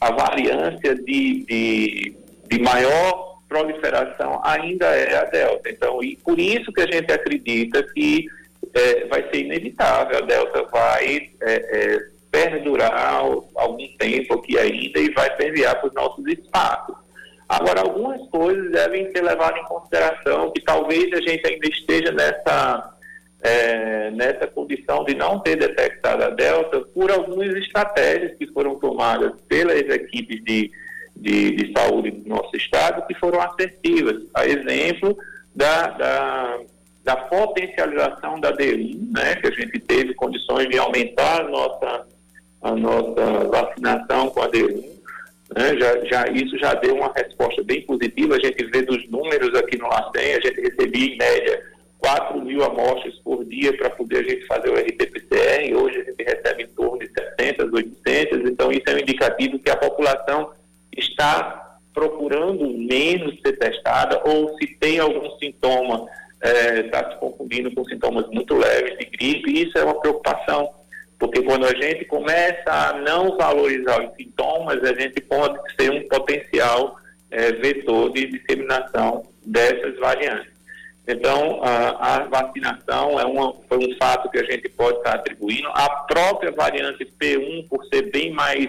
a variância de, de, de maior proliferação ainda é a Delta. Então, e por isso que a gente acredita que é, vai ser inevitável, a Delta vai é, é, perdurar algum tempo aqui ainda e vai permear para os nossos espaços. Agora, algumas coisas devem ser levadas em consideração, que talvez a gente ainda esteja nessa, é, nessa condição de não ter detectado a Delta por algumas estratégias que foram tomadas pelas equipes de, de, de saúde do nosso estado, que foram assertivas. A exemplo da, da, da potencialização da D1, né, que a gente teve condições de aumentar a nossa, a nossa vacinação com a D1, né? Já, já, isso já deu uma resposta bem positiva. A gente vê dos números aqui no LACEN, a gente recebia em média 4 mil amostras por dia para poder a gente fazer o RT-PCR, e hoje a gente recebe em torno de 700, 800, então isso é um indicativo que a população está procurando menos ser testada, ou se tem algum sintoma, está eh, se confundindo com sintomas muito leves de gripe, isso é uma preocupação porque quando a gente começa a não valorizar os sintomas, a gente pode ser um potencial é, vetor de disseminação dessas variantes. Então, a, a vacinação é uma, foi um fato que a gente pode estar atribuindo. A própria variante P1, por ser bem mais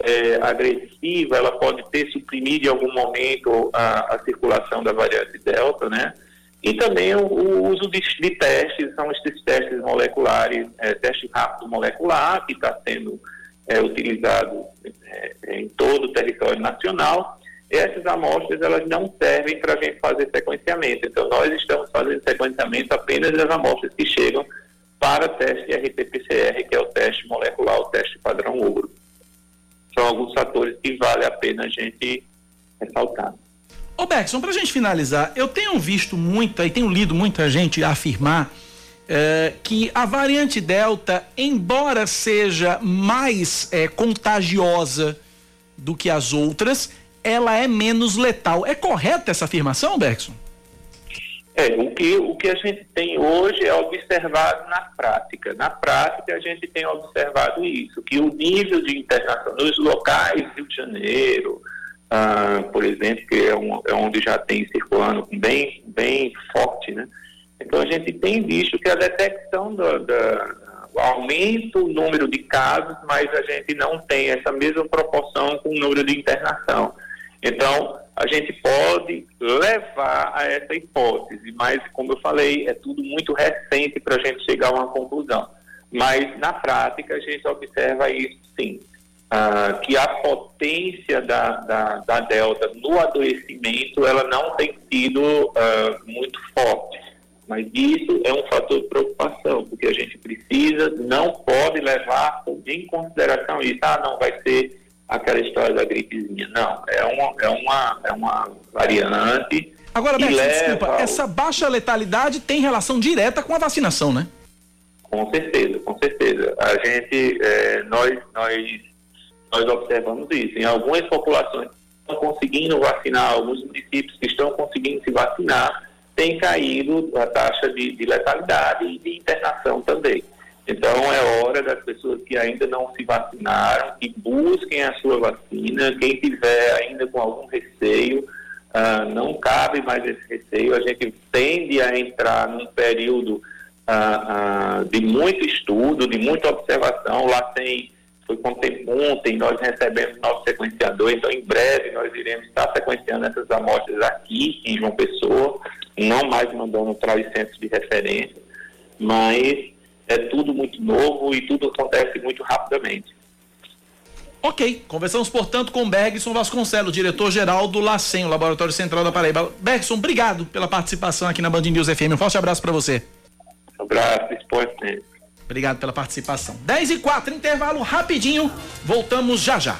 é, agressiva, ela pode ter suprimido em algum momento a, a circulação da variante Delta, né? E também o, o uso de, de, testes, são esses testes moleculares, é, teste rápido molecular, que está sendo é, utilizado é, em todo o território nacional. Essas amostras elas não servem para a gente fazer sequenciamento. Então, nós estamos fazendo sequenciamento apenas das amostras que chegam para teste RT-PCR, que é o teste molecular, o teste padrão ouro. São alguns fatores que vale a pena a gente ressaltar. Ô Bergson, pra gente finalizar, eu tenho visto muita e tenho lido muita gente afirmar é, que a variante Delta, embora seja mais é, contagiosa do que as outras, ela é menos letal. É correta essa afirmação, Bergson? É, o que, o que a gente tem hoje é observado na prática. Na prática, a gente tem observado isso, que o nível de internação nos locais Rio de Janeiro, ah, por exemplo, que é, um, é, onde já tem circulando bem, bem forte, né? Então a gente tem visto que a detecção do, da, o aumento o número de casos, mas a gente não tem essa mesma proporção com o número de internação. Então, a gente pode levar a essa hipótese, mas, como eu falei, é tudo muito recente para a gente chegar a uma conclusão. Mas, na prática, a gente observa isso sim ah, que a potência da, da, da, Delta no adoecimento ela não tem sido ah, muito forte. Mas isso é um fator de preocupação, porque a gente precisa, não pode levar em consideração isso. Ah, não, vai ser aquela história da gripezinha. Não, é uma, é uma, é uma variante. Agora, Beto, desculpa, essa baixa letalidade tem relação direta com a vacinação, né? Com certeza, com certeza. A gente, é, nós, nós nós observamos isso. Em algumas populações que estão conseguindo vacinar, alguns municípios que estão conseguindo se vacinar, tem caído a taxa de, de letalidade e de internação também. Então, é hora das pessoas que ainda não se vacinaram, que busquem a sua vacina. Quem tiver ainda com algum receio, uh, não cabe mais esse receio. A gente tende a entrar num período uh, uh, de muito estudo, de muita observação. Lá tem foi ontem, nós recebemos nosso sequenciador, então em breve nós iremos estar sequenciando essas amostras aqui em João Pessoa, não mais mandando para os centros de referência, mas é tudo muito novo e tudo acontece muito rapidamente. Ok, conversamos, portanto, com Bergson Vasconcelos, diretor-geral do LACEN, o Laboratório Central da Paraíba. Bergson, obrigado pela participação aqui na Band News FM. Um forte abraço para você. Um abraço, sempre. Obrigado pela participação. 10 e 4, intervalo rapidinho. Voltamos já já.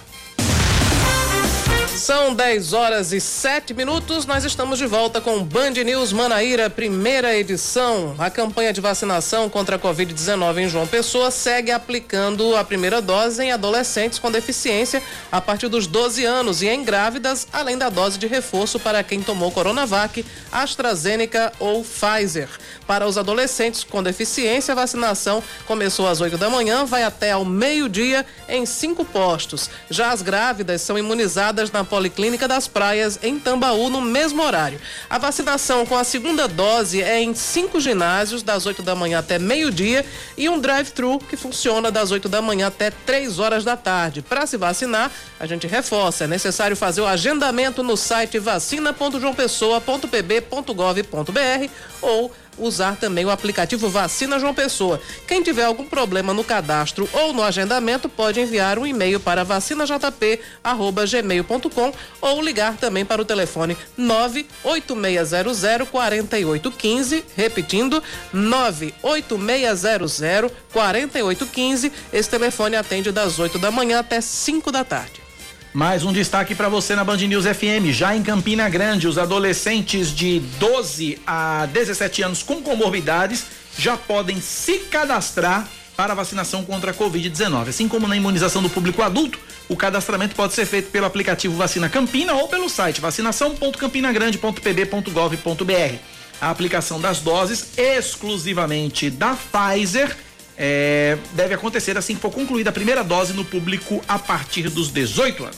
São 10 horas e 7 minutos. Nós estamos de volta com Band News Manaíra, primeira edição. A campanha de vacinação contra a Covid-19 em João Pessoa segue aplicando a primeira dose em adolescentes com deficiência a partir dos 12 anos e em grávidas, além da dose de reforço para quem tomou Coronavac, AstraZeneca ou Pfizer. Para os adolescentes com deficiência, a vacinação começou às 8 da manhã, vai até ao meio-dia em cinco postos. Já as grávidas são imunizadas na Policlínica das Praias, em Tambaú, no mesmo horário. A vacinação com a segunda dose é em cinco ginásios, das 8 da manhã até meio-dia, e um drive-thru que funciona das 8 da manhã até 3 horas da tarde. Para se vacinar, a gente reforça, é necessário fazer o agendamento no site vacina.joaopessoa.pb.gov.br ou usar também o aplicativo Vacina João Pessoa. Quem tiver algum problema no cadastro ou no agendamento pode enviar um e-mail para vacinajp@gmail.com ou ligar também para o telefone 98600 4815, repetindo 98600 4815. Esse telefone atende das 8 da manhã até 5 da tarde. Mais um destaque para você na Band News FM. Já em Campina Grande, os adolescentes de 12 a 17 anos com comorbidades já podem se cadastrar para a vacinação contra a Covid-19. Assim como na imunização do público adulto, o cadastramento pode ser feito pelo aplicativo Vacina Campina ou pelo site vacinação.campinagrande.pb.gov.br. A aplicação das doses exclusivamente da Pfizer é, deve acontecer assim que for concluída a primeira dose no público a partir dos 18 anos.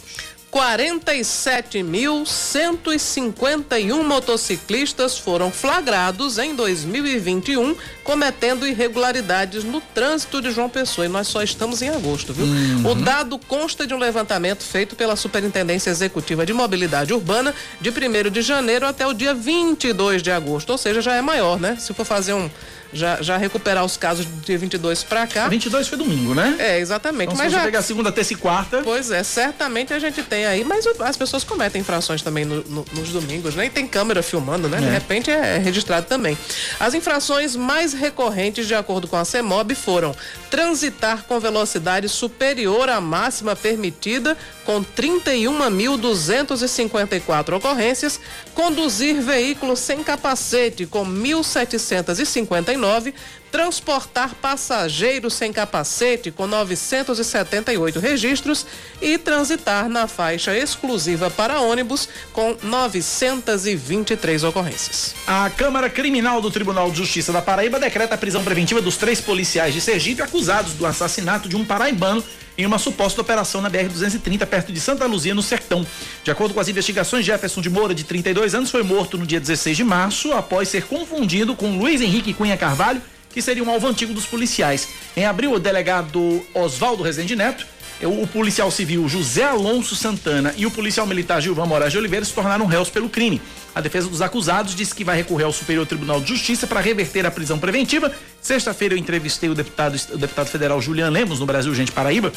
47.151 motociclistas foram flagrados em 2021 cometendo irregularidades no trânsito de João Pessoa e nós só estamos em agosto, viu? Uhum. O dado consta de um levantamento feito pela Superintendência Executiva de Mobilidade Urbana de 1 de janeiro até o dia 22 de agosto, ou seja, já é maior, né? Se for fazer um já, já recuperar os casos de 22 para cá. 22 foi domingo, né? É, exatamente. Então, mas se já pegar segunda, terça e quarta. Pois é, certamente a gente tem aí, mas as pessoas cometem infrações também no, no, nos domingos, né? E tem câmera filmando, né? É. De repente é registrado também. As infrações mais recorrentes, de acordo com a CEMOB, foram transitar com velocidade superior à máxima permitida, com 31.254 ocorrências, conduzir veículo sem capacete, com 1.759 2019 transportar passageiros sem capacete com 978 registros e transitar na faixa exclusiva para ônibus com 923 ocorrências. A Câmara Criminal do Tribunal de Justiça da Paraíba decreta a prisão preventiva dos três policiais de Sergipe acusados do assassinato de um paraibano em uma suposta operação na BR-230, perto de Santa Luzia, no Sertão. De acordo com as investigações, Jefferson de Moura, de 32 anos, foi morto no dia 16 de março após ser confundido com Luiz Henrique Cunha Carvalho, que seria um alvo antigo dos policiais. Em abril, o delegado Oswaldo Rezende Neto, o policial civil José Alonso Santana e o policial militar Gilvan Moraes de Oliveira se tornaram réus pelo crime. A defesa dos acusados disse que vai recorrer ao Superior Tribunal de Justiça para reverter a prisão preventiva. Sexta-feira eu entrevistei o deputado, o deputado federal Julian Lemos no Brasil Gente Paraíba,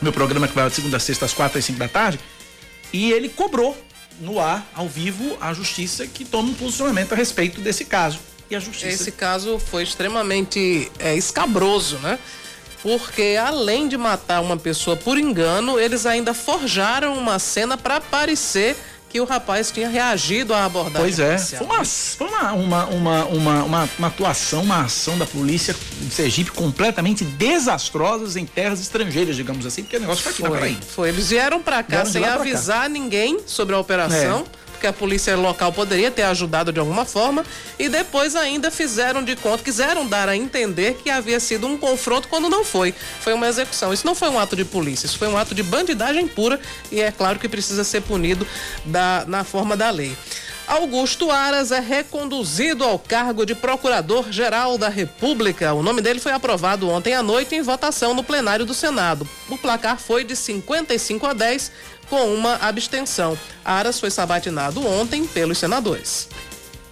meu programa que vai de segunda a sexta às quatro e cinco da tarde, e ele cobrou no ar, ao vivo, a justiça que tome um posicionamento a respeito desse caso e a justiça. Esse caso foi extremamente é, escabroso, né? Porque além de matar uma pessoa por engano, eles ainda forjaram uma cena para parecer que o rapaz tinha reagido à abordagem. Pois é, foi, uma, foi uma, uma, uma, uma, uma, uma atuação, uma ação da polícia de Sergipe completamente desastrosas em terras estrangeiras, digamos assim, porque o negócio foi aqui foi, na Paraíba. Foi, eles vieram para cá vieram sem avisar cá. ninguém sobre a operação. É que a polícia local poderia ter ajudado de alguma forma e depois ainda fizeram de conta, quiseram dar a entender que havia sido um confronto quando não foi. Foi uma execução. Isso não foi um ato de polícia, isso foi um ato de bandidagem pura e é claro que precisa ser punido da, na forma da lei. Augusto Aras é reconduzido ao cargo de Procurador-Geral da República. O nome dele foi aprovado ontem à noite em votação no plenário do Senado. O placar foi de 55 a 10 com uma abstenção. Aras foi sabatinado ontem pelos senadores.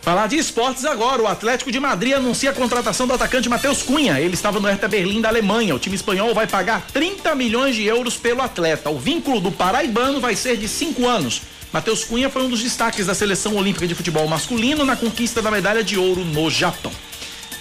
Falar de esportes agora, o Atlético de Madrid anuncia a contratação do atacante Matheus Cunha. Ele estava no Hertha Berlim da Alemanha. O time espanhol vai pagar 30 milhões de euros pelo atleta. O vínculo do paraibano vai ser de cinco anos. Matheus Cunha foi um dos destaques da seleção olímpica de futebol masculino na conquista da medalha de ouro no Japão.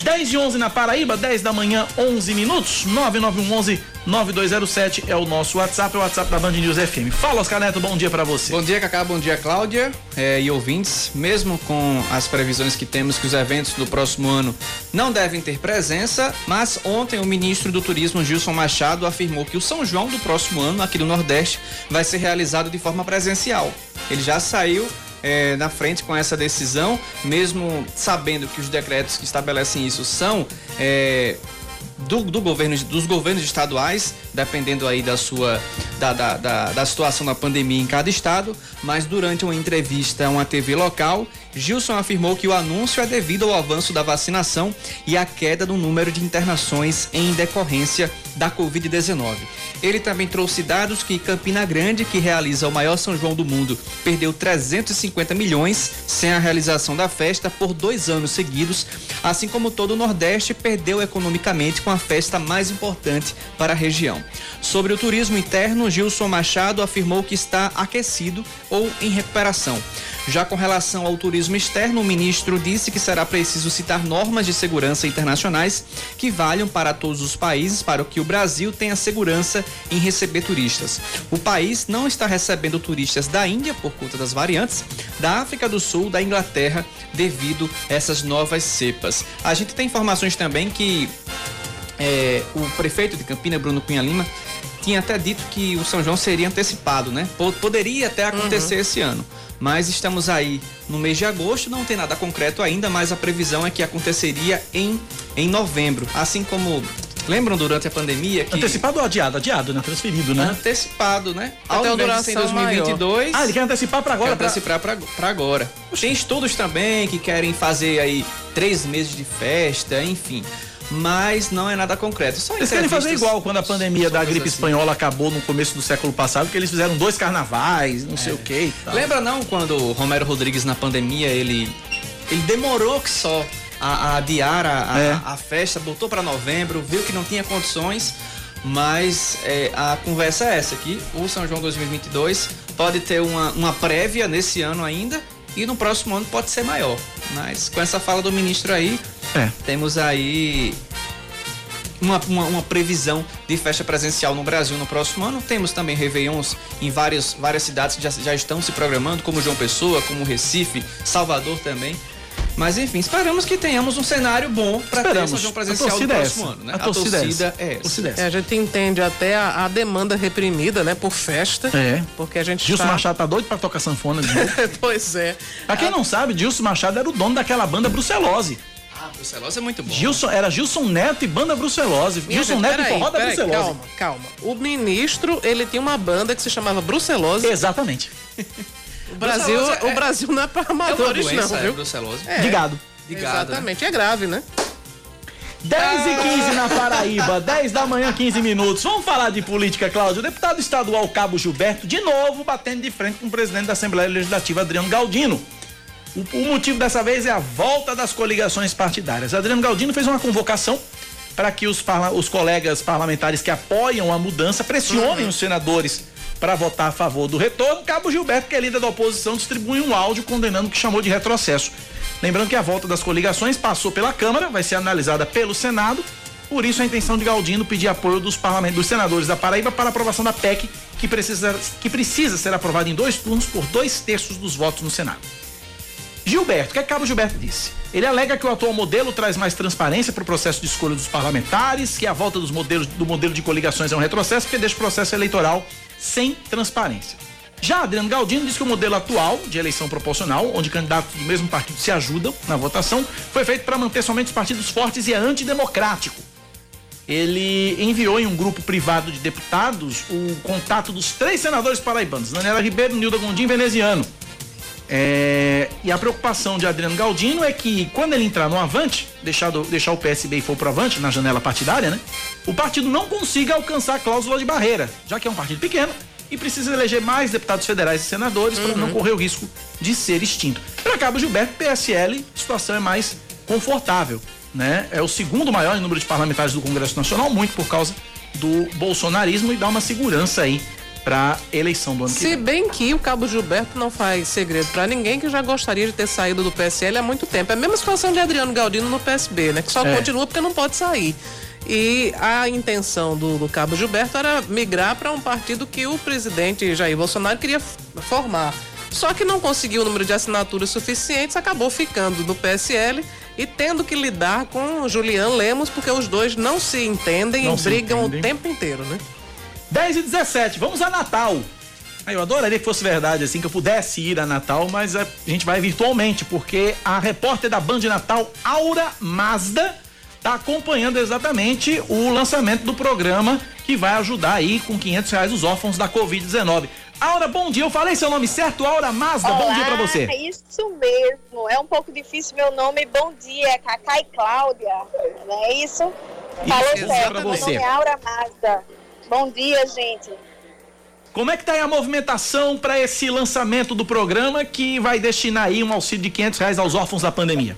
10 e 11 na Paraíba, 10 da manhã, 11 minutos. 9911 9207 é o nosso WhatsApp, é o WhatsApp da Band News FM. Fala, Oscar Neto, bom dia para você. Bom dia, Cacá, bom dia, Cláudia é, e ouvintes. Mesmo com as previsões que temos que os eventos do próximo ano não devem ter presença, mas ontem o ministro do Turismo, Gilson Machado, afirmou que o São João do próximo ano, aqui do Nordeste, vai ser realizado de forma presencial. Ele já saiu é, na frente com essa decisão, mesmo sabendo que os decretos que estabelecem isso são é, do, do governo, dos governos estaduais, dependendo aí da sua da, da, da, da situação da pandemia em cada estado, mas durante uma entrevista a uma TV local, Gilson afirmou que o anúncio é devido ao avanço da vacinação e à queda no número de internações em decorrência da Covid-19. Ele também trouxe dados que Campina Grande, que realiza o maior São João do mundo, perdeu 350 milhões sem a realização da festa por dois anos seguidos, assim como todo o Nordeste perdeu economicamente com a festa mais importante para a região. Sobre o turismo interno, Gilson Machado afirmou que está aquecido ou em recuperação. Já com relação ao turismo externo, o ministro disse que será preciso citar normas de segurança internacionais que valham para todos os países para que o Brasil tenha segurança em receber turistas. O país não está recebendo turistas da Índia por conta das variantes, da África do Sul, da Inglaterra, devido a essas novas cepas. A gente tem informações também que é, o prefeito de Campina, Bruno Cunha Lima, tinha até dito que o São João seria antecipado, né? Poderia até acontecer uhum. esse ano. Mas estamos aí no mês de agosto, não tem nada concreto ainda, mas a previsão é que aconteceria em, em novembro. Assim como Lembram durante a pandemia que. Antecipado ou adiado? Adiado, né? Transferido, né? Antecipado, né? Até a duração em 2022. Maior. Ah, ele quer antecipar para agora? Quer antecipar pra agora. Tem estudos também que querem fazer aí três meses de festa, enfim mas não é nada concreto. Só eles querem fazer igual quando a pandemia da gripe assim. espanhola acabou no começo do século passado, que eles fizeram dois carnavais, não é. sei o que. Lembra não quando o Romero Rodrigues na pandemia ele ele demorou que só a, a adiar a, a, é. a festa, botou para novembro, viu que não tinha condições. Mas é, a conversa é essa aqui. O São João 2022 pode ter uma, uma prévia nesse ano ainda e no próximo ano pode ser maior. Mas com essa fala do ministro aí, é. temos aí uma, uma, uma, previsão de festa presencial no Brasil no próximo ano. Temos também Réveillons em várias, várias cidades que já, já estão se programando, como João Pessoa, como Recife, Salvador também. Mas enfim, esperamos que tenhamos um cenário bom para ter São João presencial no é próximo é ano, né? A, a torcida, torcida é, essa. Torcida é essa. É, a gente entende até a, a, demanda reprimida, né, por festa. É. Porque a gente Gilson tá... Machado tá doido para tocar sanfona de novo. pois é. Pra quem a... não sabe, Gilson Machado era o dono daquela banda Brucelose. Ah, Brucelose é muito bom. Gilson, era Gilson Neto e banda Brucelose. Minha Gilson gente, Neto e forró da Brucelose. Calma, calma. O ministro, ele tinha uma banda que se chamava Brucelose. Exatamente. O Brasil, é, o Brasil não é para amadores, é doença, não, viu? É, brucelose. É. De gado. De gado? Exatamente, né? é grave, né? 10 e 15 na Paraíba, 10 da manhã, 15 minutos. Vamos falar de política, Cláudio. O deputado estadual Cabo Gilberto, de novo, batendo de frente com o presidente da Assembleia Legislativa, Adriano Galdino. O, o motivo dessa vez é a volta das coligações partidárias. Adriano Galdino fez uma convocação para que os, os, colegas parlamentares que apoiam a mudança pressionem uhum. os senadores para votar a favor do retorno. Cabo Gilberto, que é líder da oposição, distribui um áudio condenando o que chamou de retrocesso. Lembrando que a volta das coligações passou pela Câmara, vai ser analisada pelo Senado. Por isso, a intenção de Galdino pedir apoio dos, parlamentos, dos senadores da Paraíba para a aprovação da PEC, que precisa, que precisa ser aprovada em dois turnos por dois terços dos votos no Senado. Gilberto, o que é Cabo Gilberto disse? Ele alega que o atual modelo traz mais transparência para o processo de escolha dos parlamentares, que a volta dos modelos, do modelo de coligações é um retrocesso, porque deixa o processo eleitoral sem transparência. Já Adriano Galdino diz que o modelo atual de eleição proporcional, onde candidatos do mesmo partido se ajudam na votação, foi feito para manter somente os partidos fortes e é antidemocrático. Ele enviou em um grupo privado de deputados o contato dos três senadores paraibanos, Daniela Ribeiro, Nilda Gondim e Veneziano. É, e a preocupação de Adriano Galdino é que quando ele entrar no Avante, deixar, do, deixar o PSB e for pro Avante, na janela partidária, né? O partido não consiga alcançar a cláusula de barreira, já que é um partido pequeno e precisa eleger mais deputados federais e senadores uhum. para não correr o risco de ser extinto. Para Cabo Gilberto, PSL, a situação é mais confortável, né? É o segundo maior em número de parlamentares do Congresso Nacional, muito por causa do bolsonarismo e dá uma segurança aí para eleição do ano Se que vem. Se bem que o Cabo Gilberto não faz segredo para ninguém que já gostaria de ter saído do PSL há muito tempo. É a mesma situação de Adriano Galdino no PSB, né? Que só é. continua porque não pode sair. E a intenção do, do Cabo Gilberto era migrar para um partido que o presidente Jair Bolsonaro queria formar. Só que não conseguiu o número de assinaturas suficientes, acabou ficando no PSL e tendo que lidar com Julian Lemos, porque os dois não se entendem não e brigam entendem. o tempo inteiro, né? 10 e 17, vamos a Natal. Eu adoraria que fosse verdade, assim, que eu pudesse ir a Natal, mas a gente vai virtualmente, porque a repórter da Band Natal, Aura Mazda, está acompanhando exatamente o lançamento do programa que vai ajudar aí com 500 reais os órfãos da Covid-19. Aura, bom dia. Eu falei seu nome certo, Aura Mazda. Olá, bom dia para você. É isso mesmo. É um pouco difícil meu nome. Bom dia, Cacá e Cláudia. Não é isso? Falou isso, certo. Meu nome é Aura Mazda. Bom dia, gente. Como é que tá aí a movimentação para esse lançamento do programa que vai destinar aí um auxílio de 500 reais aos órfãos da pandemia?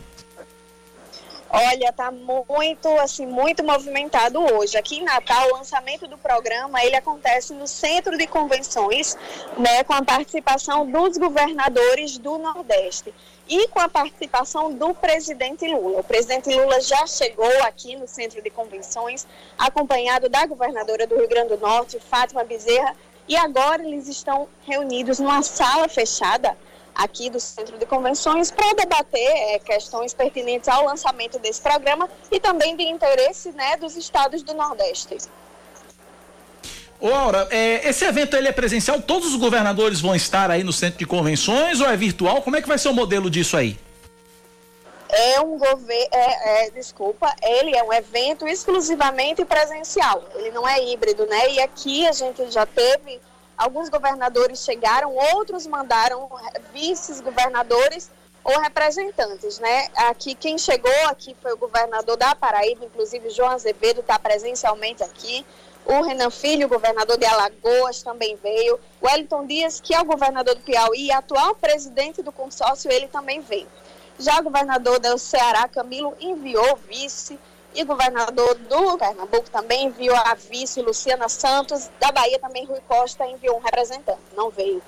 Olha, tá muito, assim, muito movimentado hoje. Aqui em Natal, o lançamento do programa, ele acontece no Centro de Convenções, né, com a participação dos governadores do Nordeste e com a participação do presidente Lula. O presidente Lula já chegou aqui no Centro de Convenções, acompanhado da governadora do Rio Grande do Norte, Fátima Bezerra, e agora eles estão reunidos numa sala fechada aqui do Centro de Convenções para debater é, questões pertinentes ao lançamento desse programa e também de interesse né, dos estados do Nordeste. Aura, é, esse evento ele é presencial? Todos os governadores vão estar aí no centro de convenções ou é virtual? Como é que vai ser o modelo disso aí? É um governo, é, é, desculpa, ele é um evento exclusivamente presencial. Ele não é híbrido, né? E aqui a gente já teve alguns governadores chegaram, outros mandaram vice-governadores ou representantes, né? Aqui quem chegou aqui foi o governador da Paraíba, inclusive João Azevedo está presencialmente aqui. O Renan Filho, governador de Alagoas, também veio. O Wellington Dias, que é o governador do Piauí e atual presidente do consórcio, ele também veio. Já o governador do Ceará, Camilo, enviou vice. E o governador do Pernambuco também enviou a vice Luciana Santos. Da Bahia também Rui Costa enviou um representante. Não veio.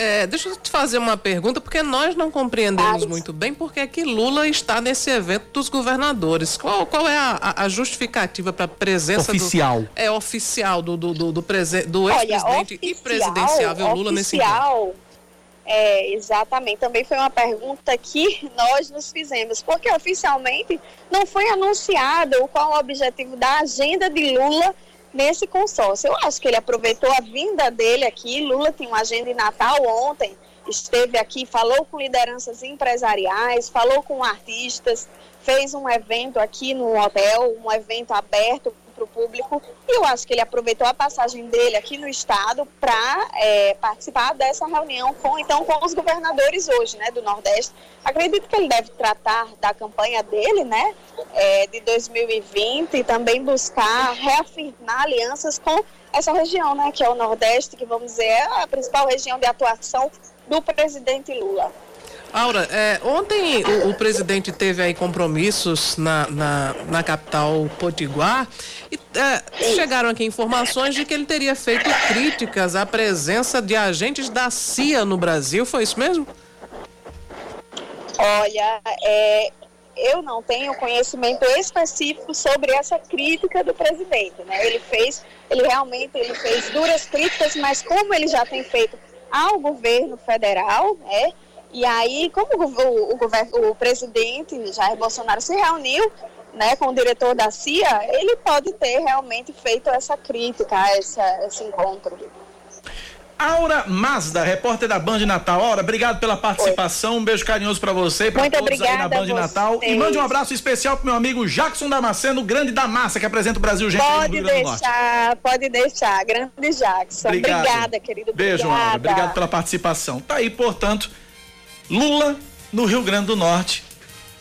É, deixa eu te fazer uma pergunta, porque nós não compreendemos muito bem porque é que Lula está nesse evento dos governadores. Qual, qual é a, a justificativa para a presença Oficial. Do, é oficial do, do, do, do, prese, do ex-presidente e presidenciável Lula nesse evento. oficial, É, exatamente. Também foi uma pergunta que nós nos fizemos, porque oficialmente não foi anunciado qual o objetivo da agenda de Lula nesse consórcio. Eu acho que ele aproveitou a vinda dele aqui. Lula tinha uma agenda em Natal ontem, esteve aqui, falou com lideranças empresariais, falou com artistas, fez um evento aqui no hotel, um evento aberto para o público. E eu acho que ele aproveitou a passagem dele aqui no estado para é, participar dessa reunião com então com os governadores hoje, né, do Nordeste. Acredito que ele deve tratar da campanha dele, né, é, de 2020 e também buscar reafirmar alianças com essa região, né, que é o Nordeste, que vamos dizer é a principal região de atuação do presidente Lula. Aura, é, ontem o, o, presidente teve aí compromissos na, na, na capital Potiguar e é, chegaram aqui informações de que ele teria feito críticas à presença de agentes da CIA no Brasil. Foi isso mesmo? Olha, é, eu não tenho conhecimento específico sobre essa crítica do presidente, né? Ele fez, ele realmente ele fez duras críticas, mas como ele já tem feito ao governo federal, né? E aí, como o, o, o, presidente Jair Bolsonaro se reuniu né, com o diretor da CIA, ele pode ter realmente feito essa crítica a essa, esse encontro. Aura Mazda, repórter da Band Natal. Aura, obrigado pela participação. Oi. Um beijo carinhoso para você e para todos aí na Band Natal. E mande um abraço especial pro meu amigo Jackson Damasceno, grande da massa, que apresenta o Brasil Gente pode deixar, Pode deixar, grande Jackson. Obrigado. Obrigada, querido. Beijo, Obrigada. Aura. Obrigado pela participação. Tá aí, portanto, Lula no Rio Grande do Norte.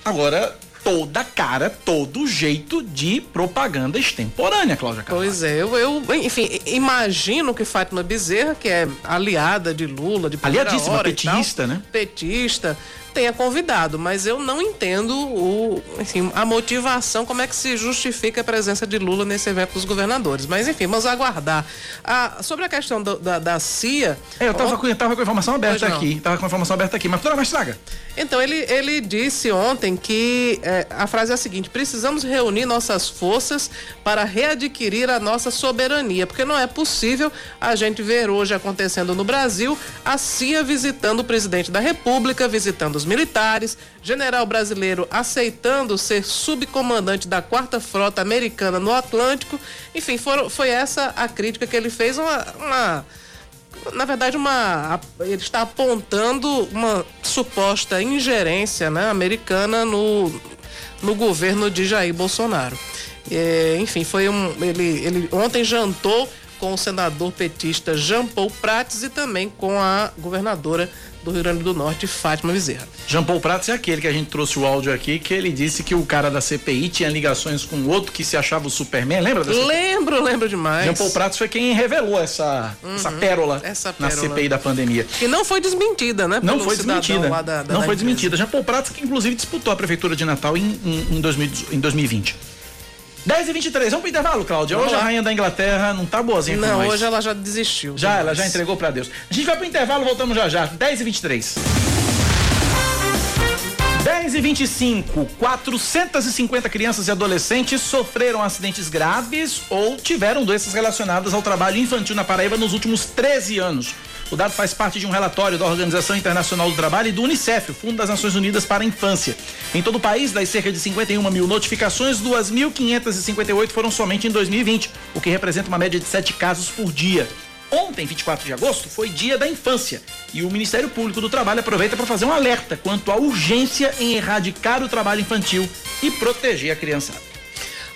Agora, toda cara, todo jeito de propaganda extemporânea, Cláudia Carvalho. Pois é, eu, eu, enfim, imagino que Fátima Bezerra, que é aliada de Lula, de Aliadíssima, petista, né? Petista, tenha convidado, mas eu não entendo o, enfim, a motivação, como é que se justifica a presença de Lula nesse evento dos governadores. Mas enfim, vamos aguardar. Ah, sobre a questão do, da, da CIA. É, eu tava, ontem... com, tava com a informação aberta aqui. Tava com a informação aberta aqui, mas toda mais estraga. Então, ele, ele disse ontem que é, a frase é a seguinte: precisamos reunir nossas forças para readquirir a nossa soberania, porque não é possível a gente ver hoje acontecendo no Brasil a CIA visitando o presidente da República, visitando os militares, general brasileiro aceitando ser subcomandante da quarta frota americana no Atlântico. Enfim, foram, foi essa a crítica que ele fez, uma, uma na verdade, uma, ele está apontando uma suposta ingerência né, americana no, no governo de Jair Bolsonaro. É, enfim, foi um. Ele, ele ontem jantou com o senador petista Jean Paul Prates e também com a governadora do Rio Grande do Norte, Fátima Bezerra. Jean Paul Prates é aquele que a gente trouxe o áudio aqui, que ele disse que o cara da CPI tinha ligações com outro que se achava o Superman, lembra dessa? Lembro, lembro demais. Jean Paul Prates foi quem revelou essa, uhum, essa, pérola essa pérola na CPI da pandemia. Que não foi desmentida, né? Não foi desmentida. Da, da não foi desmentida. Jean Paul Prates que inclusive disputou a prefeitura de Natal em, em, em, 2000, em 2020. 10 e 23 vamos pro intervalo, Cláudia. Hoje a rainha da Inglaterra não tá boazinha não, hoje ela já desistiu. Já, ela já entregou para Deus. A gente vai pro intervalo, voltamos já já. 10 e 23 10 e 25 450 crianças e adolescentes sofreram acidentes graves ou tiveram doenças relacionadas ao trabalho infantil na Paraíba nos últimos 13 anos. O dado faz parte de um relatório da Organização Internacional do Trabalho e do Unicef, o Fundo das Nações Unidas para a Infância. Em todo o país, das cerca de 51 mil notificações, 2.558 foram somente em 2020, o que representa uma média de 7 casos por dia. Ontem, 24 de agosto, foi dia da infância e o Ministério Público do Trabalho aproveita para fazer um alerta quanto à urgência em erradicar o trabalho infantil e proteger a criançada.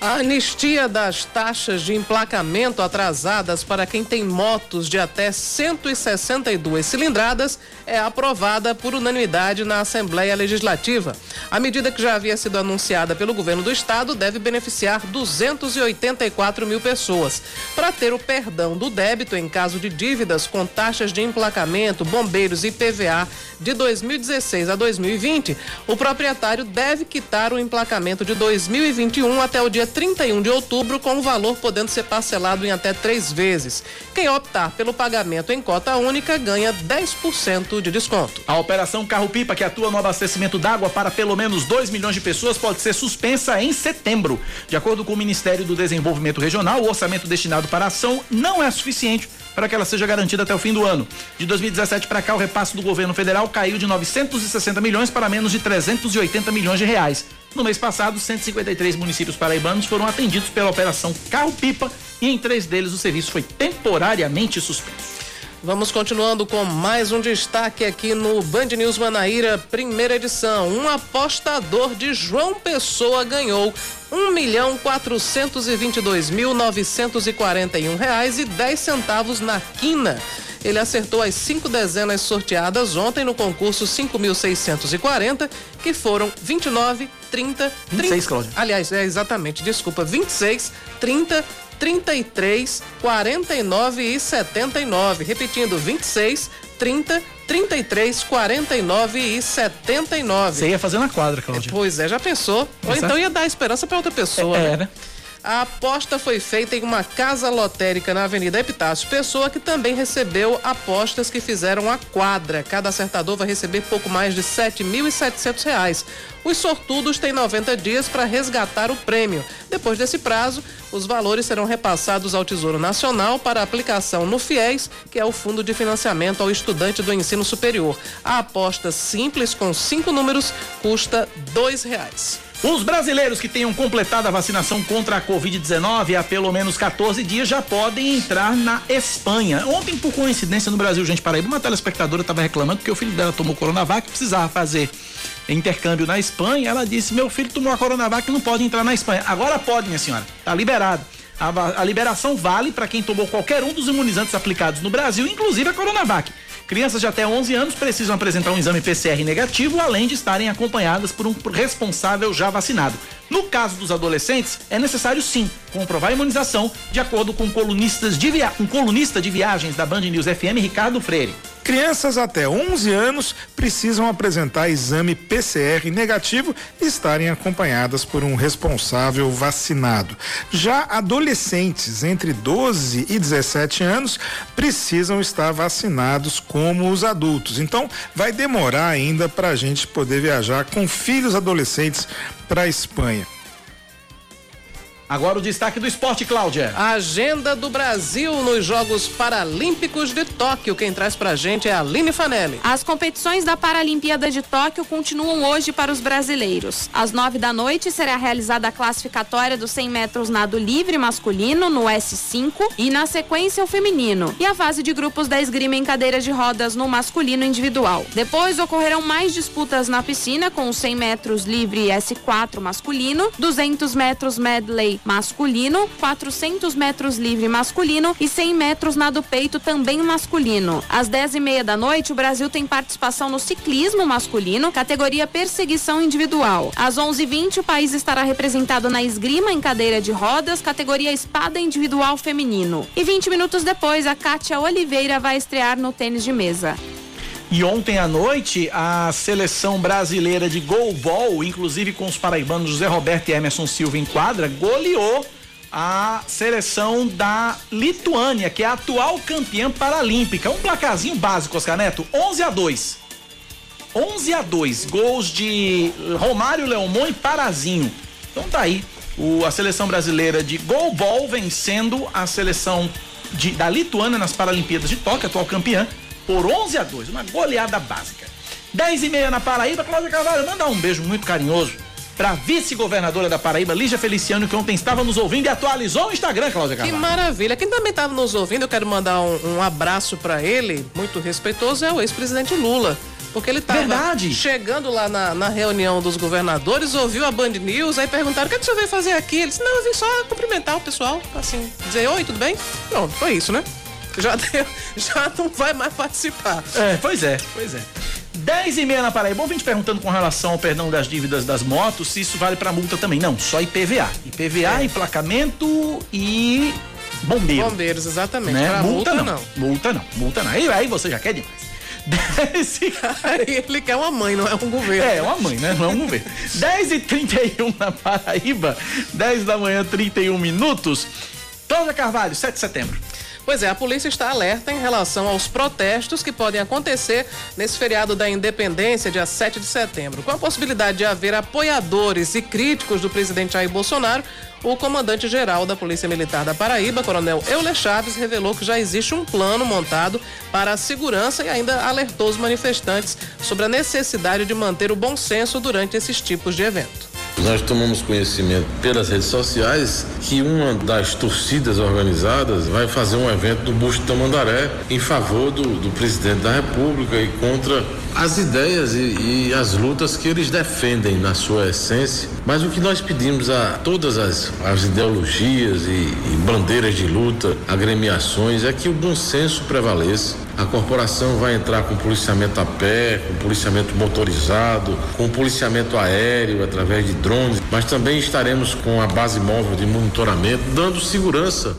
A anistia das taxas de emplacamento atrasadas para quem tem motos de até 162 cilindradas é aprovada por unanimidade na Assembleia Legislativa. A medida que já havia sido anunciada pelo governo do estado deve beneficiar 284 mil pessoas. Para ter o perdão do débito em caso de dívidas com taxas de emplacamento, bombeiros e PVA de 2016 a 2020, o proprietário deve quitar o emplacamento de 2021 até o dia 31 de outubro, com o valor podendo ser parcelado em até três vezes. Quem optar pelo pagamento em cota única ganha 10% de desconto. A operação Carro-Pipa, que atua no abastecimento d'água para pelo menos 2 milhões de pessoas, pode ser suspensa em setembro. De acordo com o Ministério do Desenvolvimento Regional, o orçamento destinado para a ação não é suficiente para que ela seja garantida até o fim do ano. De 2017 para cá, o repasse do governo federal caiu de 960 milhões para menos de 380 milhões de reais. No mês passado, 153 municípios paraibanos foram atendidos pela operação Carro-Pipa e em três deles o serviço foi temporariamente suspenso. Vamos continuando com mais um destaque aqui no Band News Manaíra, primeira edição. Um apostador de João Pessoa ganhou um milhão quatrocentos e vinte e dois mil novecentos e quarenta e um reais e dez centavos na quina. Ele acertou as cinco dezenas sorteadas ontem no concurso 5.640, que foram 29, 30, 26, Cláudia. Aliás, é exatamente, desculpa, 26, 30, 33, 49 e 79. Repetindo, 26, 30, 33, 49 e 79. Você ia fazer na quadra, Cláudia. Pois é, já pensou? Ou então ia dar esperança para outra pessoa. É, né? né? A aposta foi feita em uma casa lotérica na Avenida Epitácio Pessoa, que também recebeu apostas que fizeram a quadra. Cada acertador vai receber pouco mais de R$ 7.700. Os sortudos têm 90 dias para resgatar o prêmio. Depois desse prazo, os valores serão repassados ao Tesouro Nacional para aplicação no FIES, que é o Fundo de Financiamento ao Estudante do Ensino Superior. A aposta simples com cinco números custa R$ reais. Os brasileiros que tenham completado a vacinação contra a Covid-19 há pelo menos 14 dias já podem entrar na Espanha. Ontem, por coincidência, no Brasil, gente, Paraíba, uma telespectadora estava reclamando que o filho dela tomou Coronavac e precisava fazer intercâmbio na Espanha. Ela disse: Meu filho tomou a Coronavac e não pode entrar na Espanha. Agora pode, minha senhora, tá liberado. A, a liberação vale para quem tomou qualquer um dos imunizantes aplicados no Brasil, inclusive a Coronavac. Crianças de até 11 anos precisam apresentar um exame PCR negativo, além de estarem acompanhadas por um responsável já vacinado. No caso dos adolescentes, é necessário sim comprovar a imunização, de acordo com colunistas de via... um colunista de viagens da Band News FM, Ricardo Freire. Crianças até 11 anos precisam apresentar exame PCR negativo e estarem acompanhadas por um responsável vacinado. Já adolescentes entre 12 e 17 anos precisam estar vacinados como os adultos. Então, vai demorar ainda para a gente poder viajar com filhos adolescentes para a Espanha. Agora o destaque do esporte, Cláudia. A agenda do Brasil nos Jogos Paralímpicos de Tóquio. Quem traz pra gente é a Aline Fanelli. As competições da Paralimpíada de Tóquio continuam hoje para os brasileiros. Às nove da noite será realizada a classificatória dos 100 metros nado livre masculino no S5 e na sequência o feminino. E a fase de grupos da esgrima em cadeiras de rodas no masculino individual. Depois ocorrerão mais disputas na piscina com os 100 metros livre S4 masculino, 200 metros medley masculino, 400 metros livre masculino e 100 metros nado peito também masculino. Às 10 e meia da noite, o Brasil tem participação no ciclismo masculino, categoria perseguição individual. Às 11h20, o país estará representado na esgrima em cadeira de rodas, categoria espada individual feminino. E 20 minutos depois, a Kátia Oliveira vai estrear no tênis de mesa. E ontem à noite, a seleção brasileira de goalball, inclusive com os paraibanos José Roberto e Emerson Silva em quadra, goleou a seleção da Lituânia, que é a atual campeã paralímpica. Um placarzinho básico, Oscar Neto, 11 a 2. 11 a 2, gols de Romário Leomon e Parazinho. Então tá aí, o, a seleção brasileira de goalball vencendo a seleção de, da Lituânia nas Paralimpíadas de Tóquio, atual campeã, por 11 a 2, uma goleada básica. 10 e meia na Paraíba, Cláudia Carvalho, manda um beijo muito carinhoso para vice-governadora da Paraíba, Lígia Feliciano, que ontem estava nos ouvindo e atualizou o Instagram, Cláudia Que Carvalho. maravilha. Quem também estava nos ouvindo, eu quero mandar um, um abraço para ele, muito respeitoso, é o ex-presidente Lula. Porque ele estava chegando lá na, na reunião dos governadores, ouviu a Band News, aí perguntaram: o que, é que você veio fazer aqui? Ele disse: não, eu vim só cumprimentar o pessoal, assim, dizer oi, tudo bem? Pronto, foi isso, né? Já, deu, já não vai mais participar. É, pois é, pois é. 10 e meia na Paraíba. Bom, vim te perguntando com relação ao perdão das dívidas das motos, se isso vale pra multa também. Não, só IPVA. IPVA, emplacamento e bombeiro. Bombeiros, exatamente. Né? Pra multa, multa, não. não. Multa não, multa não. Aí, aí você já quer demais. 10 e... Aí ele quer uma mãe, não é um governo. É, uma mãe, né? Não é um governo. 10 e 31 na Paraíba, 10 da manhã, 31 minutos. Cláudia Carvalho, 7 de setembro. Pois é, a polícia está alerta em relação aos protestos que podem acontecer nesse feriado da independência, dia 7 de setembro. Com a possibilidade de haver apoiadores e críticos do presidente Jair Bolsonaro, o comandante-geral da Polícia Militar da Paraíba, Coronel Euler Chaves, revelou que já existe um plano montado para a segurança e ainda alertou os manifestantes sobre a necessidade de manter o bom senso durante esses tipos de evento. Nós tomamos conhecimento pelas redes sociais que uma das torcidas organizadas vai fazer um evento no Busto Tamandaré em favor do, do presidente da República e contra as ideias e, e as lutas que eles defendem na sua essência. Mas o que nós pedimos a todas as, as ideologias e, e bandeiras de luta, agremiações, é que o bom senso prevaleça. A corporação vai entrar com policiamento a pé, com policiamento motorizado, com policiamento aéreo através de drones, mas também estaremos com a base móvel de monitoramento, dando segurança.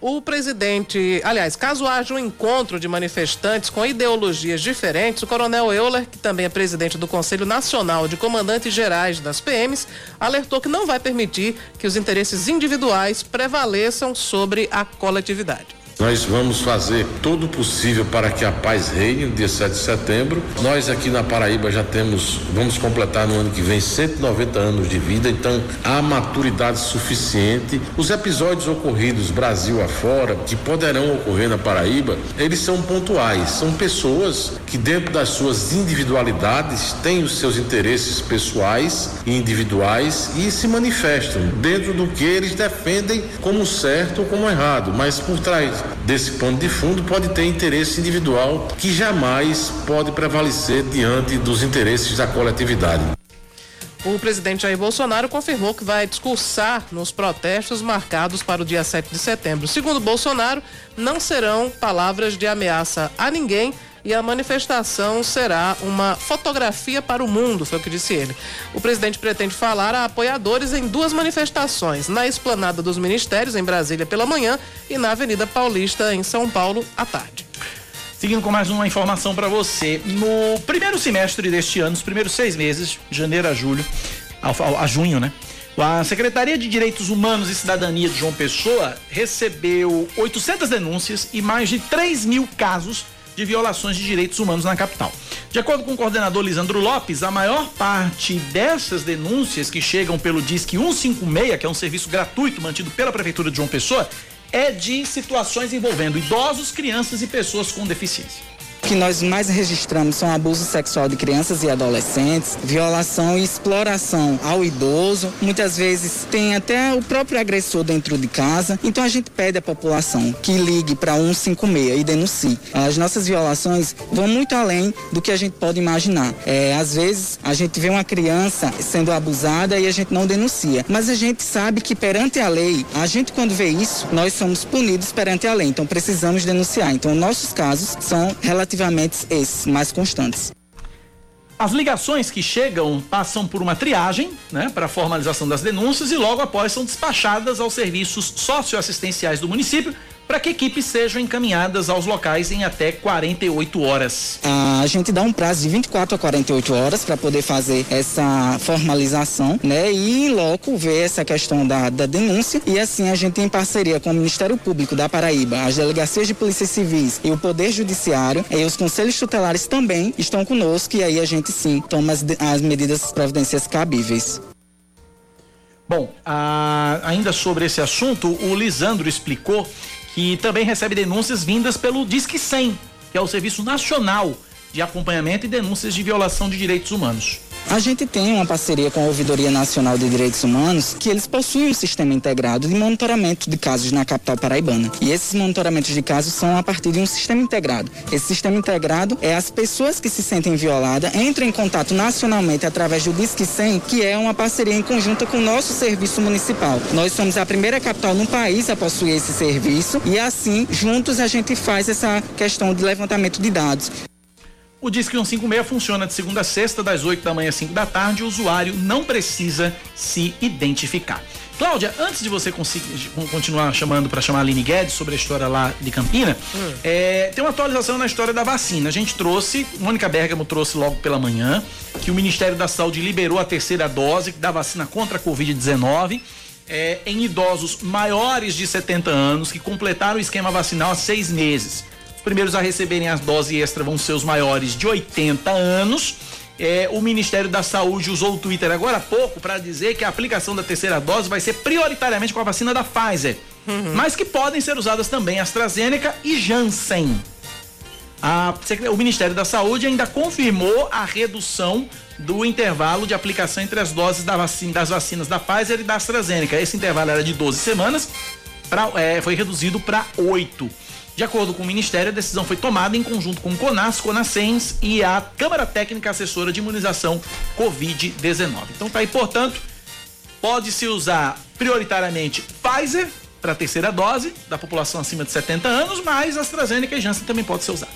O presidente, aliás, caso haja um encontro de manifestantes com ideologias diferentes, o coronel Euler, que também é presidente do Conselho Nacional de Comandantes Gerais das PMs, alertou que não vai permitir que os interesses individuais prevaleçam sobre a coletividade. Nós vamos fazer todo o possível para que a paz reine no dia 7 de setembro. Nós aqui na Paraíba já temos, vamos completar no ano que vem 190 anos de vida, então há maturidade suficiente. Os episódios ocorridos Brasil afora, que poderão ocorrer na Paraíba, eles são pontuais. São pessoas que dentro das suas individualidades têm os seus interesses pessoais e individuais e se manifestam dentro do que eles defendem como certo ou como errado, mas por trás desse pano de fundo pode ter interesse individual que jamais pode prevalecer diante dos interesses da coletividade. O presidente Jair Bolsonaro confirmou que vai discursar nos protestos marcados para o dia 7 de setembro. Segundo Bolsonaro, não serão palavras de ameaça a ninguém e a manifestação será uma fotografia para o mundo, foi o que disse ele. O presidente pretende falar a apoiadores em duas manifestações, na Esplanada dos Ministérios, em Brasília, pela manhã, e na Avenida Paulista, em São Paulo, à tarde. Seguindo com mais uma informação para você. No primeiro semestre deste ano, os primeiros seis meses, de janeiro a julho, a, junho, né? A Secretaria de Direitos Humanos e Cidadania de João Pessoa recebeu 800 denúncias e mais de 3 mil casos de violações de direitos humanos na capital. De acordo com o coordenador Lisandro Lopes, a maior parte dessas denúncias que chegam pelo Disque 156, que é um serviço gratuito mantido pela Prefeitura de João Pessoa, é de situações envolvendo idosos, crianças e pessoas com deficiência. Que nós mais registramos são abuso sexual de crianças e adolescentes, violação e exploração ao idoso. Muitas vezes tem até o próprio agressor dentro de casa. Então a gente pede à população que ligue para 156 e denuncie. As nossas violações vão muito além do que a gente pode imaginar. É, às vezes a gente vê uma criança sendo abusada e a gente não denuncia. Mas a gente sabe que perante a lei, a gente quando vê isso, nós somos punidos perante a lei. Então precisamos denunciar. Então nossos casos são relativamente esses mais constantes. As ligações que chegam passam por uma triagem, né, para formalização das denúncias e logo após são despachadas aos serviços socioassistenciais do município para que equipes sejam encaminhadas aos locais em até 48 horas. A gente dá um prazo de 24 a 48 horas para poder fazer essa formalização, né? E em loco ver essa questão da, da denúncia e assim a gente em parceria com o Ministério Público da Paraíba, as delegacias de polícias civis e o Poder Judiciário e os conselhos tutelares também estão conosco e aí a gente sim toma as, as medidas providências cabíveis. Bom, a, ainda sobre esse assunto, o Lisandro explicou que também recebe denúncias vindas pelo Disque 100, que é o Serviço Nacional de Acompanhamento e Denúncias de Violação de Direitos Humanos. A gente tem uma parceria com a Ouvidoria Nacional de Direitos Humanos, que eles possuem um sistema integrado de monitoramento de casos na capital paraibana. E esses monitoramentos de casos são a partir de um sistema integrado. Esse sistema integrado é as pessoas que se sentem violadas entram em contato nacionalmente através do Disque 100, que é uma parceria em conjunta com o nosso serviço municipal. Nós somos a primeira capital no país a possuir esse serviço e assim, juntos a gente faz essa questão de levantamento de dados. O Disque 156 funciona de segunda a sexta, das 8 da manhã às 5 da tarde. O usuário não precisa se identificar. Cláudia, antes de você conseguir, continuar chamando para chamar a Aline Guedes sobre a história lá de Campina, hum. é, tem uma atualização na história da vacina. A gente trouxe, Mônica Bergamo trouxe logo pela manhã, que o Ministério da Saúde liberou a terceira dose da vacina contra a Covid-19. É, em idosos maiores de 70 anos que completaram o esquema vacinal há seis meses. Os primeiros a receberem as doses extra vão ser os maiores de 80 anos. É, o Ministério da Saúde usou o Twitter agora há pouco para dizer que a aplicação da terceira dose vai ser prioritariamente com a vacina da Pfizer, uhum. mas que podem ser usadas também AstraZeneca e Janssen. A, o Ministério da Saúde ainda confirmou a redução do intervalo de aplicação entre as doses da vacina, das vacinas da Pfizer e da AstraZeneca. Esse intervalo era de 12 semanas, pra, é, foi reduzido para 8. De acordo com o Ministério, a decisão foi tomada em conjunto com o CONAS, CONASENS e a Câmara Técnica Assessora de Imunização Covid-19. Então tá aí, portanto, pode-se usar prioritariamente Pfizer para a terceira dose da população acima de 70 anos, mas AstraZeneca e Janssen também pode ser usado.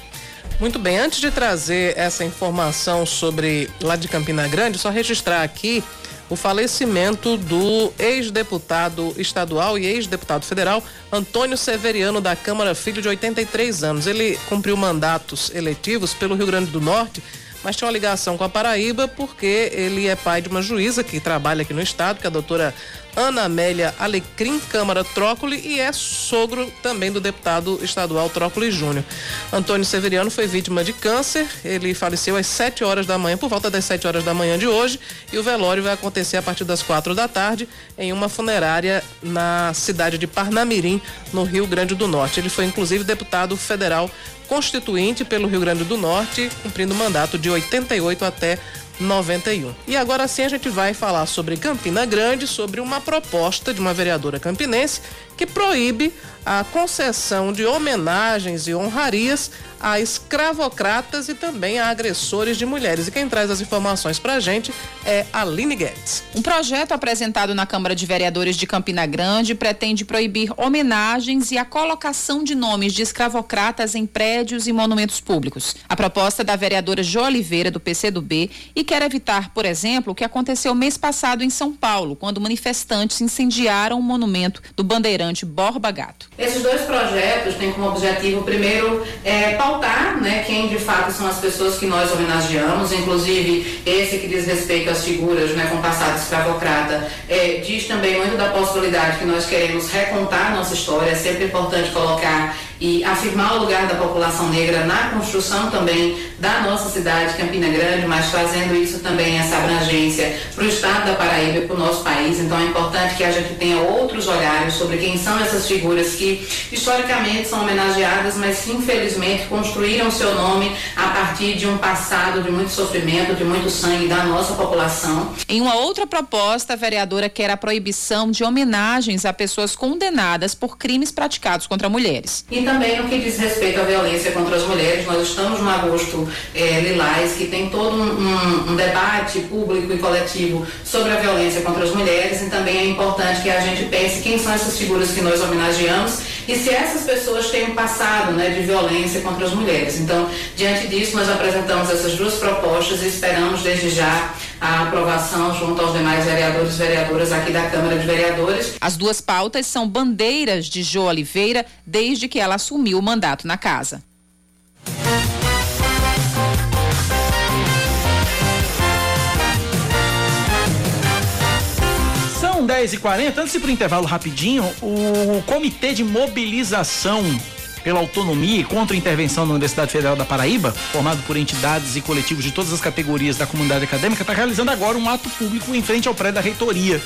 Muito bem, antes de trazer essa informação sobre lá de Campina Grande, só registrar aqui o falecimento do ex-deputado estadual e ex-deputado federal Antônio Severiano da Câmara Filho, de 83 anos. Ele cumpriu mandatos eletivos pelo Rio Grande do Norte mas tinha uma ligação com a Paraíba porque ele é pai de uma juíza que trabalha aqui no estado, que é a doutora Ana Amélia Alecrim Câmara Trócoli e é sogro também do deputado estadual Trócoli Júnior. Antônio Severiano foi vítima de câncer, ele faleceu às 7 horas da manhã, por volta das 7 horas da manhã de hoje, e o velório vai acontecer a partir das quatro da tarde em uma funerária na cidade de Parnamirim, no Rio Grande do Norte. Ele foi inclusive deputado federal constituinte pelo Rio Grande do Norte, cumprindo mandato de 88 até 91. E agora sim a gente vai falar sobre Campina Grande, sobre uma proposta de uma vereadora campinense que proíbe a concessão de homenagens e honrarias a escravocratas e também a agressores de mulheres. E quem traz as informações para a gente é Aline Guedes. Um projeto apresentado na Câmara de Vereadores de Campina Grande pretende proibir homenagens e a colocação de nomes de escravocratas em prédios e monumentos públicos. A proposta é da vereadora Jo Oliveira, do PCdoB, e quer evitar, por exemplo, o que aconteceu mês passado em São Paulo, quando manifestantes incendiaram o monumento do bandeirante Borba Gato. Esses dois projetos têm como objetivo, primeiro, é, pautar né, quem de fato são as pessoas que nós homenageamos, inclusive esse que diz respeito às figuras né, com passado escravocrata, é, diz também muito da possibilidade que nós queremos recontar nossa história, é sempre importante colocar e afirmar o lugar da população negra na construção também da nossa cidade, Campina Grande, mas trazendo isso também, essa abrangência para o estado da Paraíba e para o nosso país. Então é importante que a gente tenha outros olhares sobre quem são essas figuras que historicamente são homenageadas, mas que infelizmente construíram seu nome a partir de um passado de muito sofrimento, de muito sangue da nossa população. Em uma outra proposta, a vereadora quer a proibição de homenagens a pessoas condenadas por crimes praticados contra mulheres. E também no que diz respeito à violência contra as mulheres, nós estamos no agosto eh, lilás, que tem todo um, um debate público e coletivo sobre a violência contra as mulheres, e também é importante que a gente pense quem são essas figuras que nós homenageamos e se essas pessoas têm um passado né, de violência contra as mulheres. Então, diante disso, nós apresentamos essas duas propostas e esperamos desde já a aprovação junto aos demais vereadores e vereadoras aqui da Câmara de Vereadores. As duas pautas são bandeiras de Jo Oliveira desde que ela assumiu o mandato na casa. São 10h40, antes de ir para o intervalo rapidinho, o Comitê de Mobilização pela Autonomia e contra a Intervenção na Universidade Federal da Paraíba, formado por entidades e coletivos de todas as categorias da comunidade acadêmica, está realizando agora um ato público em frente ao prédio da reitoria,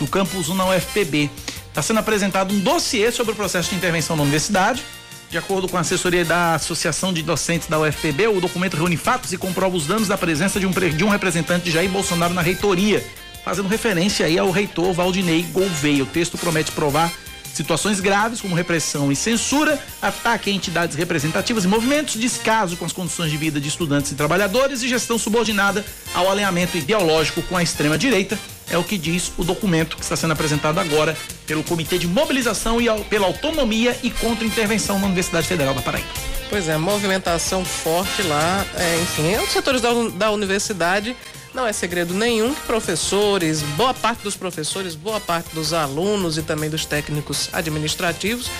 no campus 1 na UFPB. Está sendo apresentado um dossiê sobre o processo de intervenção na universidade. De acordo com a assessoria da Associação de Docentes da UFPB, o documento reúne fatos e comprova os danos da presença de um, de um representante de Jair Bolsonaro na reitoria, fazendo referência aí ao reitor Valdinei Gouveia. O texto promete provar situações graves como repressão e censura, ataque a entidades representativas e movimentos, descaso com as condições de vida de estudantes e trabalhadores e gestão subordinada ao alinhamento ideológico com a extrema direita. É o que diz o documento que está sendo apresentado agora pelo Comitê de Mobilização e pela Autonomia e Contra-Intervenção na Universidade Federal da Paraíba. Pois é, movimentação forte lá, é, enfim, é um dos setores da, da universidade não é segredo nenhum que professores, boa parte dos professores, boa parte dos alunos e também dos técnicos administrativos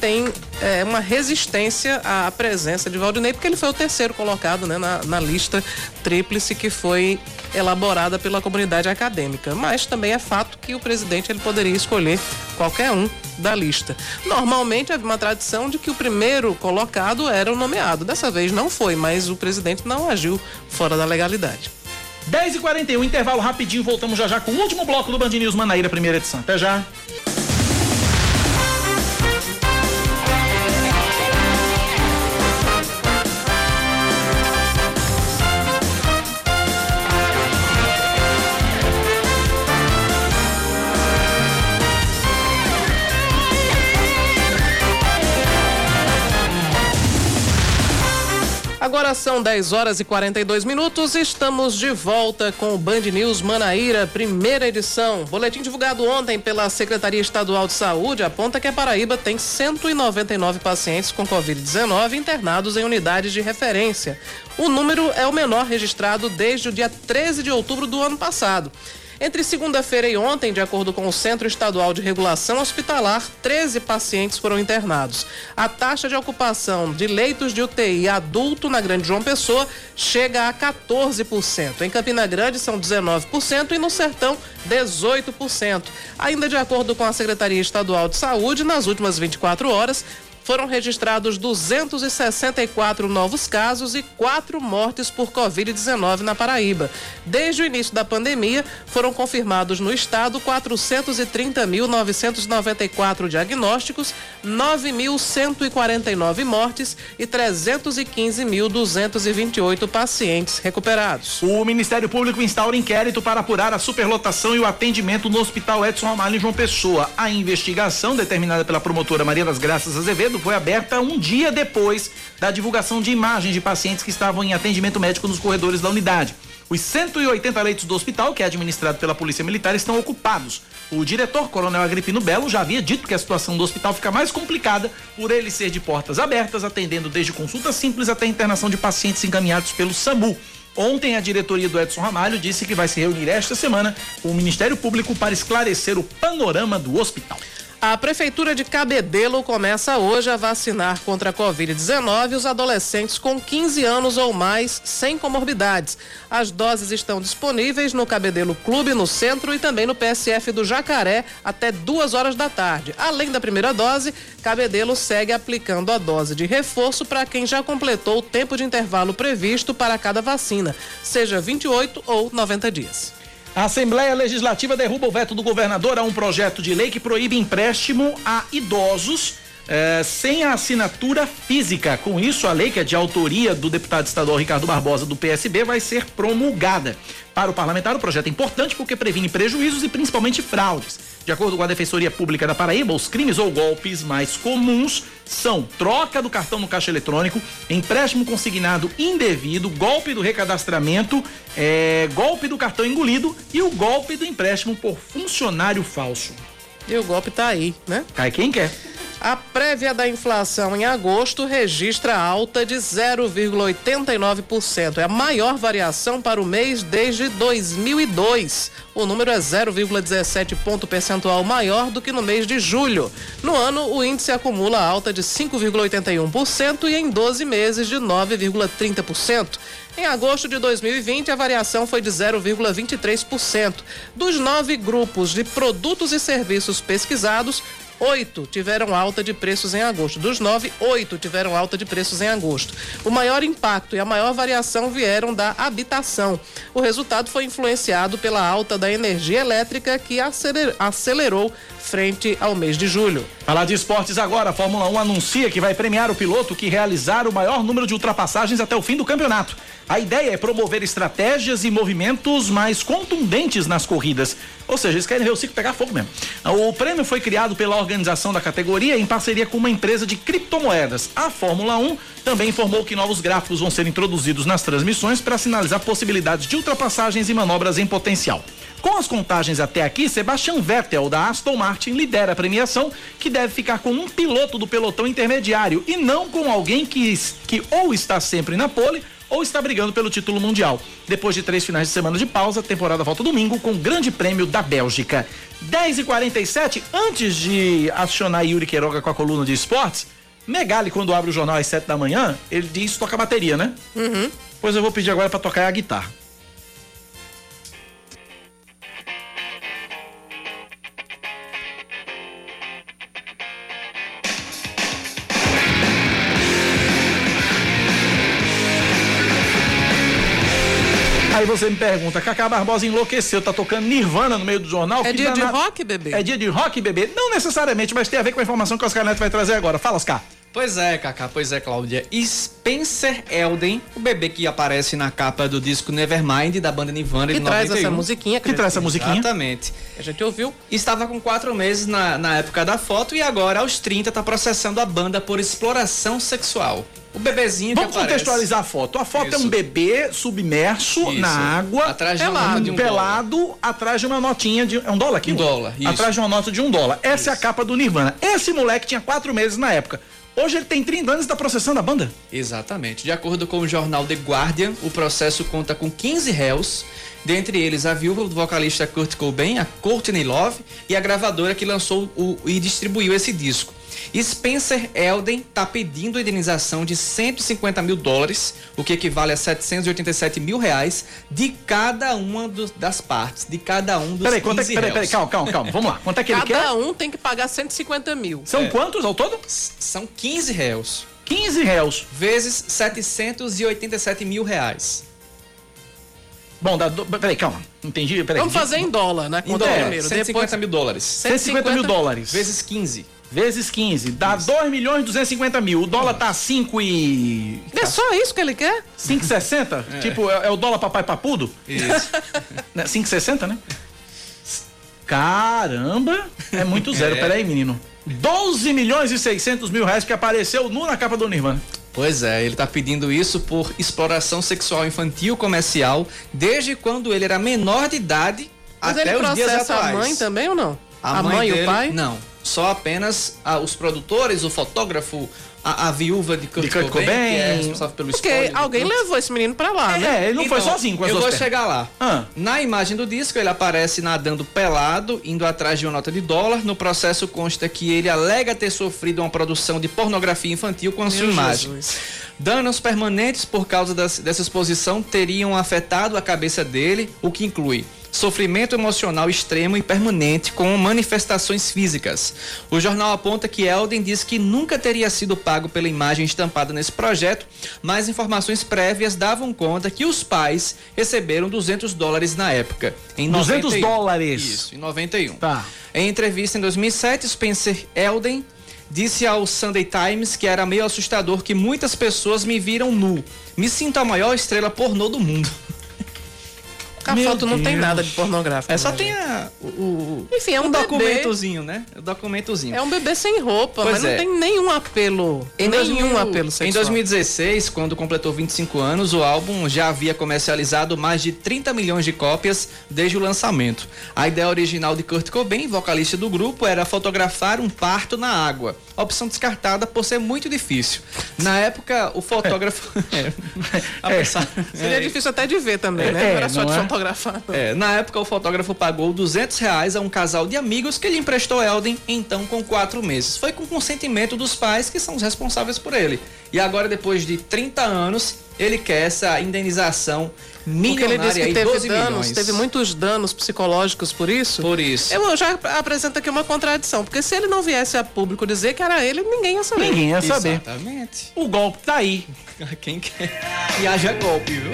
tem é, uma resistência à presença de Valdinei, porque ele foi o terceiro colocado né, na, na, lista tríplice que foi elaborada pela comunidade acadêmica. Mas também é fato que o presidente ele poderia escolher qualquer um da lista. Normalmente havia uma tradição de que o primeiro colocado era o nomeado. Dessa vez não foi, mas o presidente não agiu fora da legalidade. 10 e 41 intervalo rapidinho, voltamos já já com o último bloco do Band News Manaíra, primeira edição. Até já. Agora são 10 horas e 42 minutos. Estamos de volta com o Band News Manaíra, primeira edição. Boletim divulgado ontem pela Secretaria Estadual de Saúde aponta que a Paraíba tem 199 pacientes com Covid-19 internados em unidades de referência. O número é o menor registrado desde o dia 13 de outubro do ano passado. Entre segunda-feira e ontem, de acordo com o Centro Estadual de Regulação Hospitalar, 13 pacientes foram internados. A taxa de ocupação de leitos de UTI adulto na Grande João Pessoa chega a 14%. Em Campina Grande são 19% e no Sertão 18%. Ainda de acordo com a Secretaria Estadual de Saúde, nas últimas 24 horas, foram registrados 264 novos casos e quatro mortes por Covid-19 na Paraíba. Desde o início da pandemia, foram confirmados no estado 430.994 diagnósticos, 9.149 mortes e 315.228 pacientes recuperados. O Ministério Público instaura inquérito para apurar a superlotação e o atendimento no Hospital Edson Ramalho João Pessoa. A investigação, determinada pela promotora Maria das Graças Azevedo, foi aberta um dia depois da divulgação de imagens de pacientes que estavam em atendimento médico nos corredores da unidade. Os 180 leitos do hospital, que é administrado pela Polícia Militar, estão ocupados. O diretor, Coronel Agripino Belo, já havia dito que a situação do hospital fica mais complicada por ele ser de portas abertas, atendendo desde consulta simples até internação de pacientes encaminhados pelo SAMU. Ontem, a diretoria do Edson Ramalho disse que vai se reunir esta semana com o Ministério Público para esclarecer o panorama do hospital. A Prefeitura de Cabedelo começa hoje a vacinar contra a Covid-19 os adolescentes com 15 anos ou mais sem comorbidades. As doses estão disponíveis no Cabedelo Clube, no centro e também no PSF do Jacaré até duas horas da tarde. Além da primeira dose, Cabedelo segue aplicando a dose de reforço para quem já completou o tempo de intervalo previsto para cada vacina, seja 28 ou 90 dias. A Assembleia Legislativa derruba o veto do governador a um projeto de lei que proíbe empréstimo a idosos eh, sem a assinatura física. Com isso, a lei, que é de autoria do deputado estadual Ricardo Barbosa, do PSB, vai ser promulgada. Para o parlamentar, o projeto é importante porque previne prejuízos e principalmente fraudes. De acordo com a Defensoria Pública da Paraíba, os crimes ou golpes mais comuns são troca do cartão no caixa eletrônico, empréstimo consignado indevido, golpe do recadastramento, eh, golpe do cartão engolido e o golpe do empréstimo por funcionário falso. E o golpe tá aí, né? Cai quem quer. A prévia da inflação em agosto registra alta de 0,89%. É a maior variação para o mês desde 2002. O número é 0,17 ponto percentual maior do que no mês de julho. No ano, o índice acumula alta de 5,81% e em 12 meses de 9,30%. Em agosto de 2020, a variação foi de 0,23%. Dos nove grupos de produtos e serviços pesquisados, oito tiveram alta de preços em agosto. Dos nove, oito tiveram alta de preços em agosto. O maior impacto e a maior variação vieram da habitação. O resultado foi influenciado pela alta da energia elétrica que acelerou frente ao mês de julho. Falar de esportes agora, a Fórmula 1 anuncia que vai premiar o piloto que realizar o maior número de ultrapassagens até o fim do campeonato. A ideia é promover estratégias e movimentos mais contundentes nas corridas. Ou seja, eles querem ver o ciclo pegar fogo mesmo. O prêmio foi criado pela organização da categoria em parceria com uma empresa de criptomoedas. A Fórmula 1 também informou que novos gráficos vão ser introduzidos nas transmissões para sinalizar possibilidades de ultrapassagens e manobras em potencial. Com as contagens até aqui, Sebastian Vettel da Aston Martin lidera a premiação, que deve ficar com um piloto do pelotão intermediário e não com alguém que, que ou está sempre na pole ou está brigando pelo título mundial. Depois de três finais de semana de pausa, a temporada volta domingo com o Grande Prêmio da Bélgica. 10 e 47 antes de acionar Yuri Queiroga com a coluna de esportes, Megali, quando abre o jornal às 7 da manhã, ele diz toca bateria, né? Uhum. Pois eu vou pedir agora para tocar a guitarra. Aí você me pergunta, Cacá Barbosa enlouqueceu, tá tocando Nirvana no meio do jornal? É dia de na... rock, bebê? É dia de rock, bebê? Não necessariamente, mas tem a ver com a informação que o Oscar Neto vai trazer agora. Fala, Oscar. Pois é, Cacá, pois é, Cláudia. Spencer Elden, o bebê que aparece na capa do disco Nevermind da banda Nirvana que de traz 91. essa musiquinha. Que traz essa musiquinha. Exatamente. A gente ouviu. Estava com quatro meses na, na época da foto e agora, aos 30, tá processando a banda por exploração sexual. O bebezinho Vamos que contextualizar a foto. A foto é um Isso. bebê submerso Isso. na água, Atrás de pelado, de um pelado atrás de uma notinha de. É um dólar aqui? Um dólar, isso. Atrás de uma nota de um dólar. Essa é a capa do Nirvana. Esse moleque tinha quatro meses na época. Hoje ele tem 30 anos e está processando a banda. Exatamente. De acordo com o jornal The Guardian, o processo conta com 15 réus, dentre eles a viúva do vocalista Kurt Cobain, a Courtney Love, e a gravadora que lançou o, e distribuiu esse disco. Spencer Elden está pedindo indenização de 150 mil dólares, o que equivale a 787 mil reais, de cada uma dos- das partes, de cada um dos Peraí, quanto é, 15 peraí, peraí, calma, calma, calma. Vamos lá. Quanto é que ele quer? Cada um tem que pagar 150 mil. São É. quantos ao todo? São 15 réus. 15 réus. Vezes 787 mil reais. Bom, dá. Do... Peraí, calma. Entendi. Peraí. Vamos fazer em dólar, né? Em dólar, primeiro. 150 Depois... mil dólares. 150 mil dólares. Vezes 15. Vezes 15. Dá 2 milhões e 250 mil. O dólar tá 5 e. É só isso que ele quer? 5,60? É. Tipo, é, é o dólar papai papudo? Isso. Né, 5,60, né? Caramba! É muito zero. É. Peraí, menino. 12 milhões e 600 mil reais que apareceu nu na capa do Nirvana. Pois é, ele tá pedindo isso por exploração sexual infantil comercial desde quando ele era menor de idade Mas até ele os dias atuais. a mãe também ou não? A, mãe, e dele, o pai? Não. Só apenas ah, os produtores, o fotógrafo, a, a viúva de Kurt, De Kurt Cobain, Cobain. que é responsável pelo Porque alguém levou esse menino pra lá, né? É, ele não foi Então, sozinho com as Eu vou pernas. chegar lá. Ah. Na imagem do disco, ele aparece nadando pelado, indo atrás de uma nota de dólar. No processo consta que ele alega ter sofrido uma produção de pornografia infantil com a sua Meu imagem. Jesus. Danos permanentes por causa das- dessa exposição teriam afetado a cabeça dele, o que inclui sofrimento emocional extremo e permanente com manifestações físicas. O jornal aponta que Elden diz que nunca teria sido pago pela imagem estampada nesse projeto, mas informações prévias davam conta que os pais receberam 200 dólares na época. Em 200 91. dólares. Isso, em 91. Tá. Em entrevista em 2007, Spencer Elden disse ao Sunday Times que era meio assustador que muitas pessoas me viram nu. Me sinto a maior estrela pornô do mundo. A Meu foto não tem Deus. nada de pornográfico. É só né, tem a, o, o- Enfim, é um o bebê. documentozinho, né? O documentozinho. É um bebê sem roupa, Pois mas não é. tem nenhum apelo. Em nenhum 2000 apelo sexual. Em 2016, quando completou 25 anos, o álbum já havia comercializado mais de 30 milhões de cópias desde o lançamento. A ideia original de Kurt Cobain, vocalista do grupo, era fotografar um parto na água. Opção descartada por ser muito difícil. Na época, o fotógrafo. É. A pensar- Seria É. difícil até de ver também, É, né? Não era é, só não de é? É, na época, o fotógrafo pagou 200 reais a um casal de amigos que lhe emprestou Elden, então com quatro meses. Foi com consentimento dos pais, que são os responsáveis por ele. E agora, depois de 30 anos, ele quer essa indenização Porque milionária ele disse que aí, teve 12 danos, milhões. teve muitos danos psicológicos por isso. Por isso. Eu já apresento aqui uma contradição, porque se ele não viesse a público dizer que era ele, ninguém ia saber. Ninguém ia saber. Exatamente. O golpe tá aí. Quem quer que haja golpe, viu?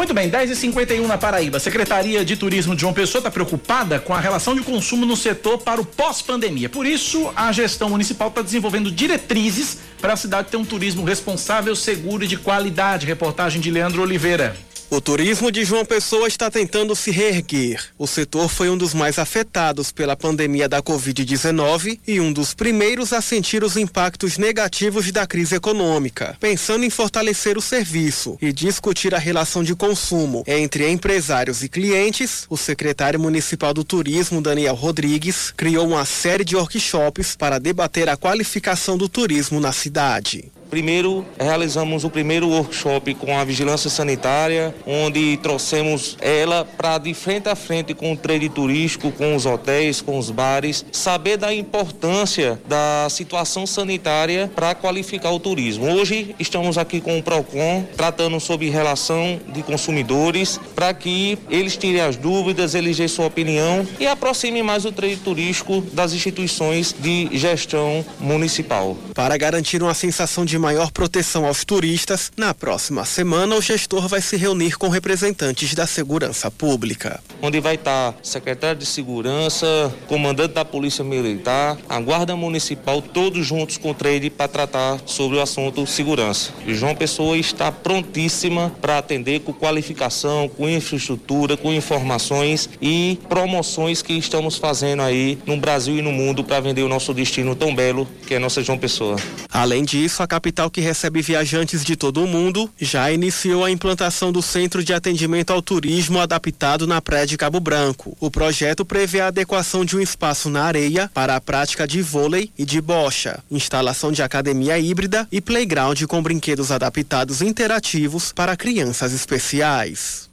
Muito bem, 10h51 na Paraíba. Secretaria de Turismo de João Pessoa está preocupada com a relação de consumo no setor para o pós-pandemia. Por isso, a gestão municipal está desenvolvendo diretrizes para a cidade ter um turismo responsável, seguro e de qualidade. Reportagem de Leandro Oliveira. O turismo de João Pessoa está tentando se reerguer. O setor foi um dos mais afetados pela pandemia da Covid-19 e um dos primeiros a sentir os impactos negativos da crise econômica. Pensando em fortalecer o serviço e discutir a relação de consumo entre empresários e clientes, o secretário municipal do turismo, Daniel Rodrigues, criou uma série de workshops para debater a qualificação do turismo na cidade. Primeiro, realizamos o primeiro workshop com a vigilância sanitária, onde trouxemos ela para de frente a frente com o trade turístico, com os hotéis, com os bares, saber da importância da situação sanitária para qualificar o turismo. Hoje estamos aqui com o Procon, tratando sobre relação de consumidores, para que eles tirem as dúvidas, eles dêem sua opinião e aproximem mais o trade turístico das instituições de gestão municipal. Para garantir uma sensação de maior proteção aos turistas, na próxima semana o gestor vai se reunir com representantes da segurança pública. onde vai estar secretário de segurança, comandante da polícia militar, a guarda municipal, todos juntos com o trade para tratar sobre o assunto segurança. E João Pessoa está prontíssima para atender com qualificação, com infraestrutura, com informações e promoções que estamos fazendo aí no Brasil e no mundo para vender o nosso destino tão belo que é nossa João Pessoa. Além disso, a capital que recebe viajantes de todo o mundo já iniciou a implantação do Centro de Atendimento ao Turismo adaptado na Praia de Cabo Branco. O projeto prevê a adequação de um espaço na areia para a prática de vôlei e de bocha, instalação de academia híbrida e playground com brinquedos adaptados interativos para crianças especiais.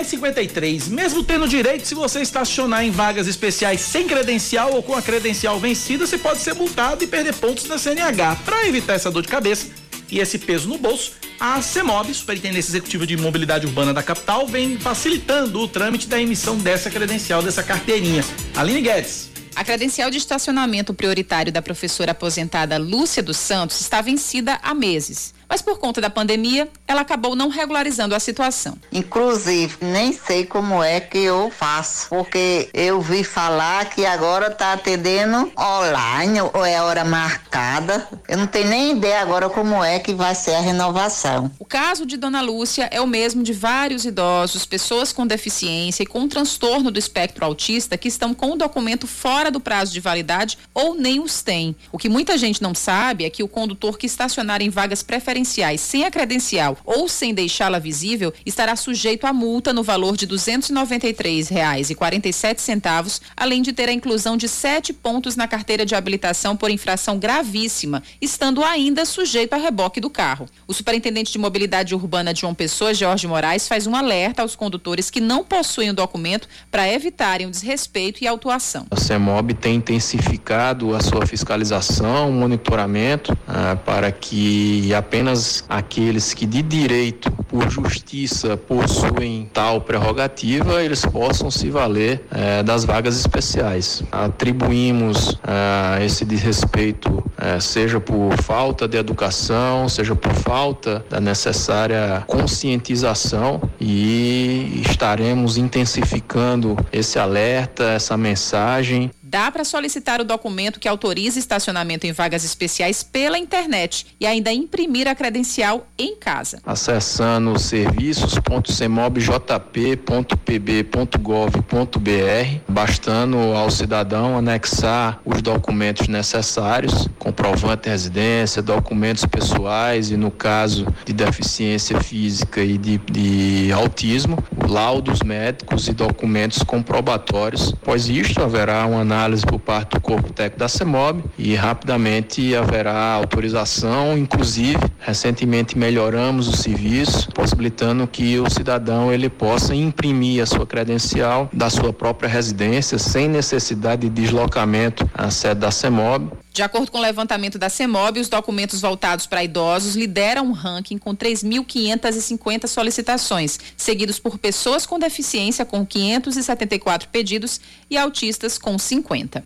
1053, mesmo tendo direito, se você estacionar em vagas especiais sem credencial ou com a credencial vencida, você pode ser multado e perder pontos na CNH. Para evitar essa dor de cabeça e esse peso no bolso, a CEMOB, Superintendência Executiva de Mobilidade Urbana da capital, vem facilitando o trâmite da emissão dessa credencial, dessa carteirinha. Aline Guedes. A credencial de estacionamento prioritário da professora aposentada Lúcia dos Santos está vencida há meses. Mas por conta da pandemia, ela acabou não regularizando a situação. Inclusive, nem sei como é que eu faço, porque eu vi falar que agora tá atendendo online ou é hora marcada. Eu não tenho nem ideia agora como é que vai ser a renovação. O caso de Dona Lúcia é o mesmo de vários idosos, pessoas com deficiência e com transtorno do espectro autista que estão com o documento fora do prazo de validade ou nem os têm. O que muita gente não sabe é que o condutor que estacionar em vagas preferenciais sem a credencial ou sem deixá-la visível estará sujeito a multa no valor de R$ 293,47, além de ter a inclusão de sete pontos na carteira de habilitação por infração gravíssima, estando ainda sujeito a reboque do carro. O superintendente de mobilidade urbana de João Pessoa, Jorge Moraes, faz um alerta aos condutores que não possuem o documento para evitarem o desrespeito e autuação. A CEMOB tem intensificado a sua fiscalização, monitoramento, ah, para que apenas aqueles que de direito, por justiça, possuem tal prerrogativa, eles possam se valer eh, das vagas especiais. Atribuímos ah, esse desrespeito, eh, seja por falta de educação, seja por falta da necessária conscientização e estaremos intensificando esse alerta, essa mensagem Dá para solicitar o documento que autoriza estacionamento em vagas especiais pela internet e ainda imprimir a credencial em casa. Acessando serviços.cemobjp.pb.gov.br, bastando ao cidadão anexar os documentos necessários, comprovante de residência, documentos pessoais e no caso de deficiência física e de, de autismo, laudos médicos e documentos comprobatórios. Após isto, haverá uma análise análise por parte do corpo técnico da CEMOB e rapidamente haverá autorização, inclusive recentemente melhoramos o serviço, possibilitando que o cidadão ele possa imprimir a sua credencial da sua própria residência sem necessidade de deslocamento à sede da CEMOB. De acordo com o levantamento da CEMOB, os documentos voltados para idosos lideram um ranking com 3.550 solicitações, seguidos por pessoas com deficiência com 574 pedidos e autistas com 50.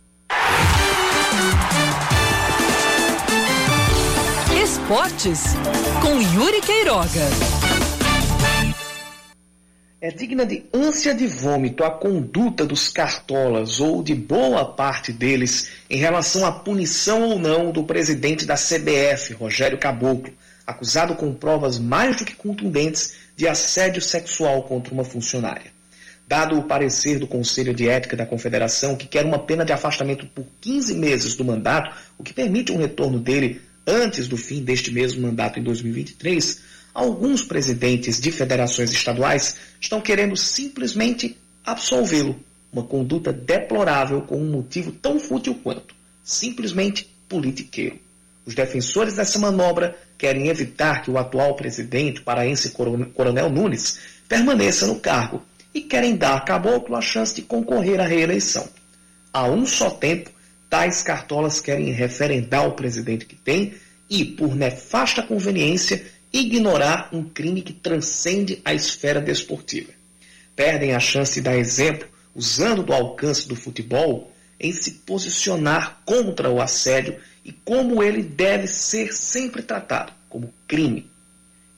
Esportes com Yuri Queiroga. É digna de ânsia de vômito a conduta dos cartolas ou de boa parte deles em relação à punição ou não do presidente da CBF, Rogério Caboclo, acusado com provas mais do que contundentes de assédio sexual contra uma funcionária. Dado o parecer do Conselho de Ética da Confederação, que quer uma pena de afastamento por 15 meses do mandato, o que permite um retorno dele antes do fim deste mesmo mandato em 2023, alguns presidentes de federações estaduais estão querendo simplesmente absolvê-lo. Uma conduta deplorável com um motivo tão fútil quanto simplesmente politiqueiro. Os defensores dessa manobra querem evitar que o atual presidente, paraense Coronel Nunes, permaneça no cargo e querem dar a Caboclo a chance de concorrer à reeleição. A um só tempo, tais cartolas querem referendar o presidente que tem e, por nefasta conveniência, ignorar um crime que transcende a esfera desportiva. Perdem a chance de dar exemplo, usando do alcance do futebol, em se posicionar contra o assédio e como ele deve ser sempre tratado, como crime.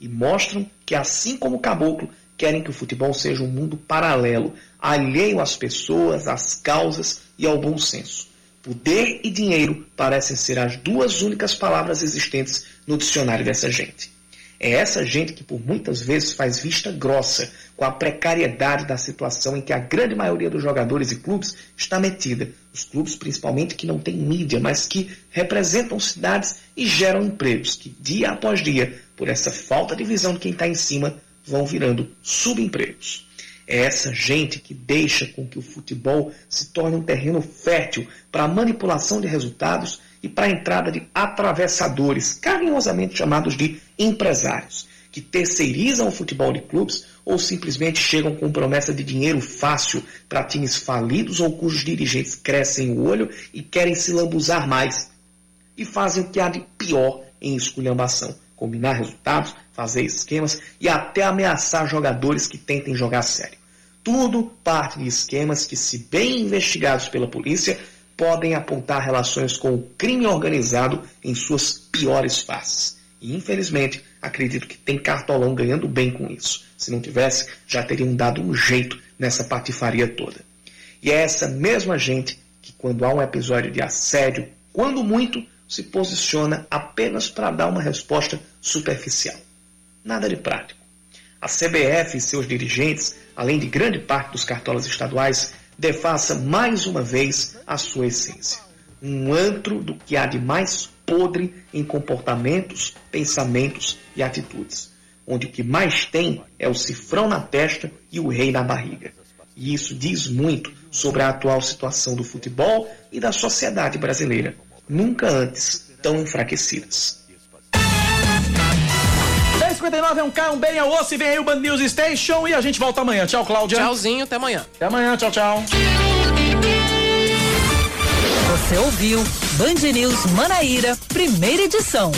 E mostram que, assim como o caboclo, querem que o futebol seja um mundo paralelo, alheio às pessoas, às causas e ao bom senso. Poder e dinheiro parecem ser as duas únicas palavras existentes no dicionário dessa gente. É essa gente que por muitas vezes faz vista grossa com a precariedade da situação em que a grande maioria dos jogadores e clubes está metida. Os clubes, principalmente, que não têm mídia, mas que representam cidades e geram empregos, que dia após dia, por essa falta de visão de quem está em cima, vão virando subempregos. É essa gente que deixa com que o futebol se torne um terreno fértil para a manipulação de resultados e para a entrada de atravessadores, carinhosamente chamados de empresários, que terceirizam o futebol de clubes ou simplesmente chegam com promessa de dinheiro fácil para times falidos ou cujos dirigentes crescem o olho e querem se lambuzar mais. E fazem o que há de pior em esculhambação: combinar resultados, fazer esquemas e até ameaçar jogadores que tentem jogar sério. Tudo parte de esquemas que, se bem investigados pela polícia, podem apontar relações com o crime organizado em suas piores faces. E infelizmente, acredito que tem cartolão ganhando bem com isso. Se não tivesse, já teriam dado um jeito nessa patifaria toda. E é essa mesma gente que, quando há um episódio de assédio, quando muito, se posiciona apenas para dar uma resposta superficial. Nada de prático. A CBF e seus dirigentes, além de grande parte dos cartolas estaduais, defassa mais uma vez a sua essência. Um antro do que há de mais podre em comportamentos, pensamentos e atitudes, onde o que mais tem é o cifrão na testa e o rei na barriga. E isso diz muito sobre a atual situação do futebol e da sociedade brasileira, nunca antes tão enfraquecidas. 10h59 é um K, um bem ao osso e vem aí o Band News Station e a gente volta amanhã. Tchau, Cláudia. Tchauzinho, até amanhã. Até amanhã, tchau, tchau. Você ouviu Band News Manaíra, primeira edição.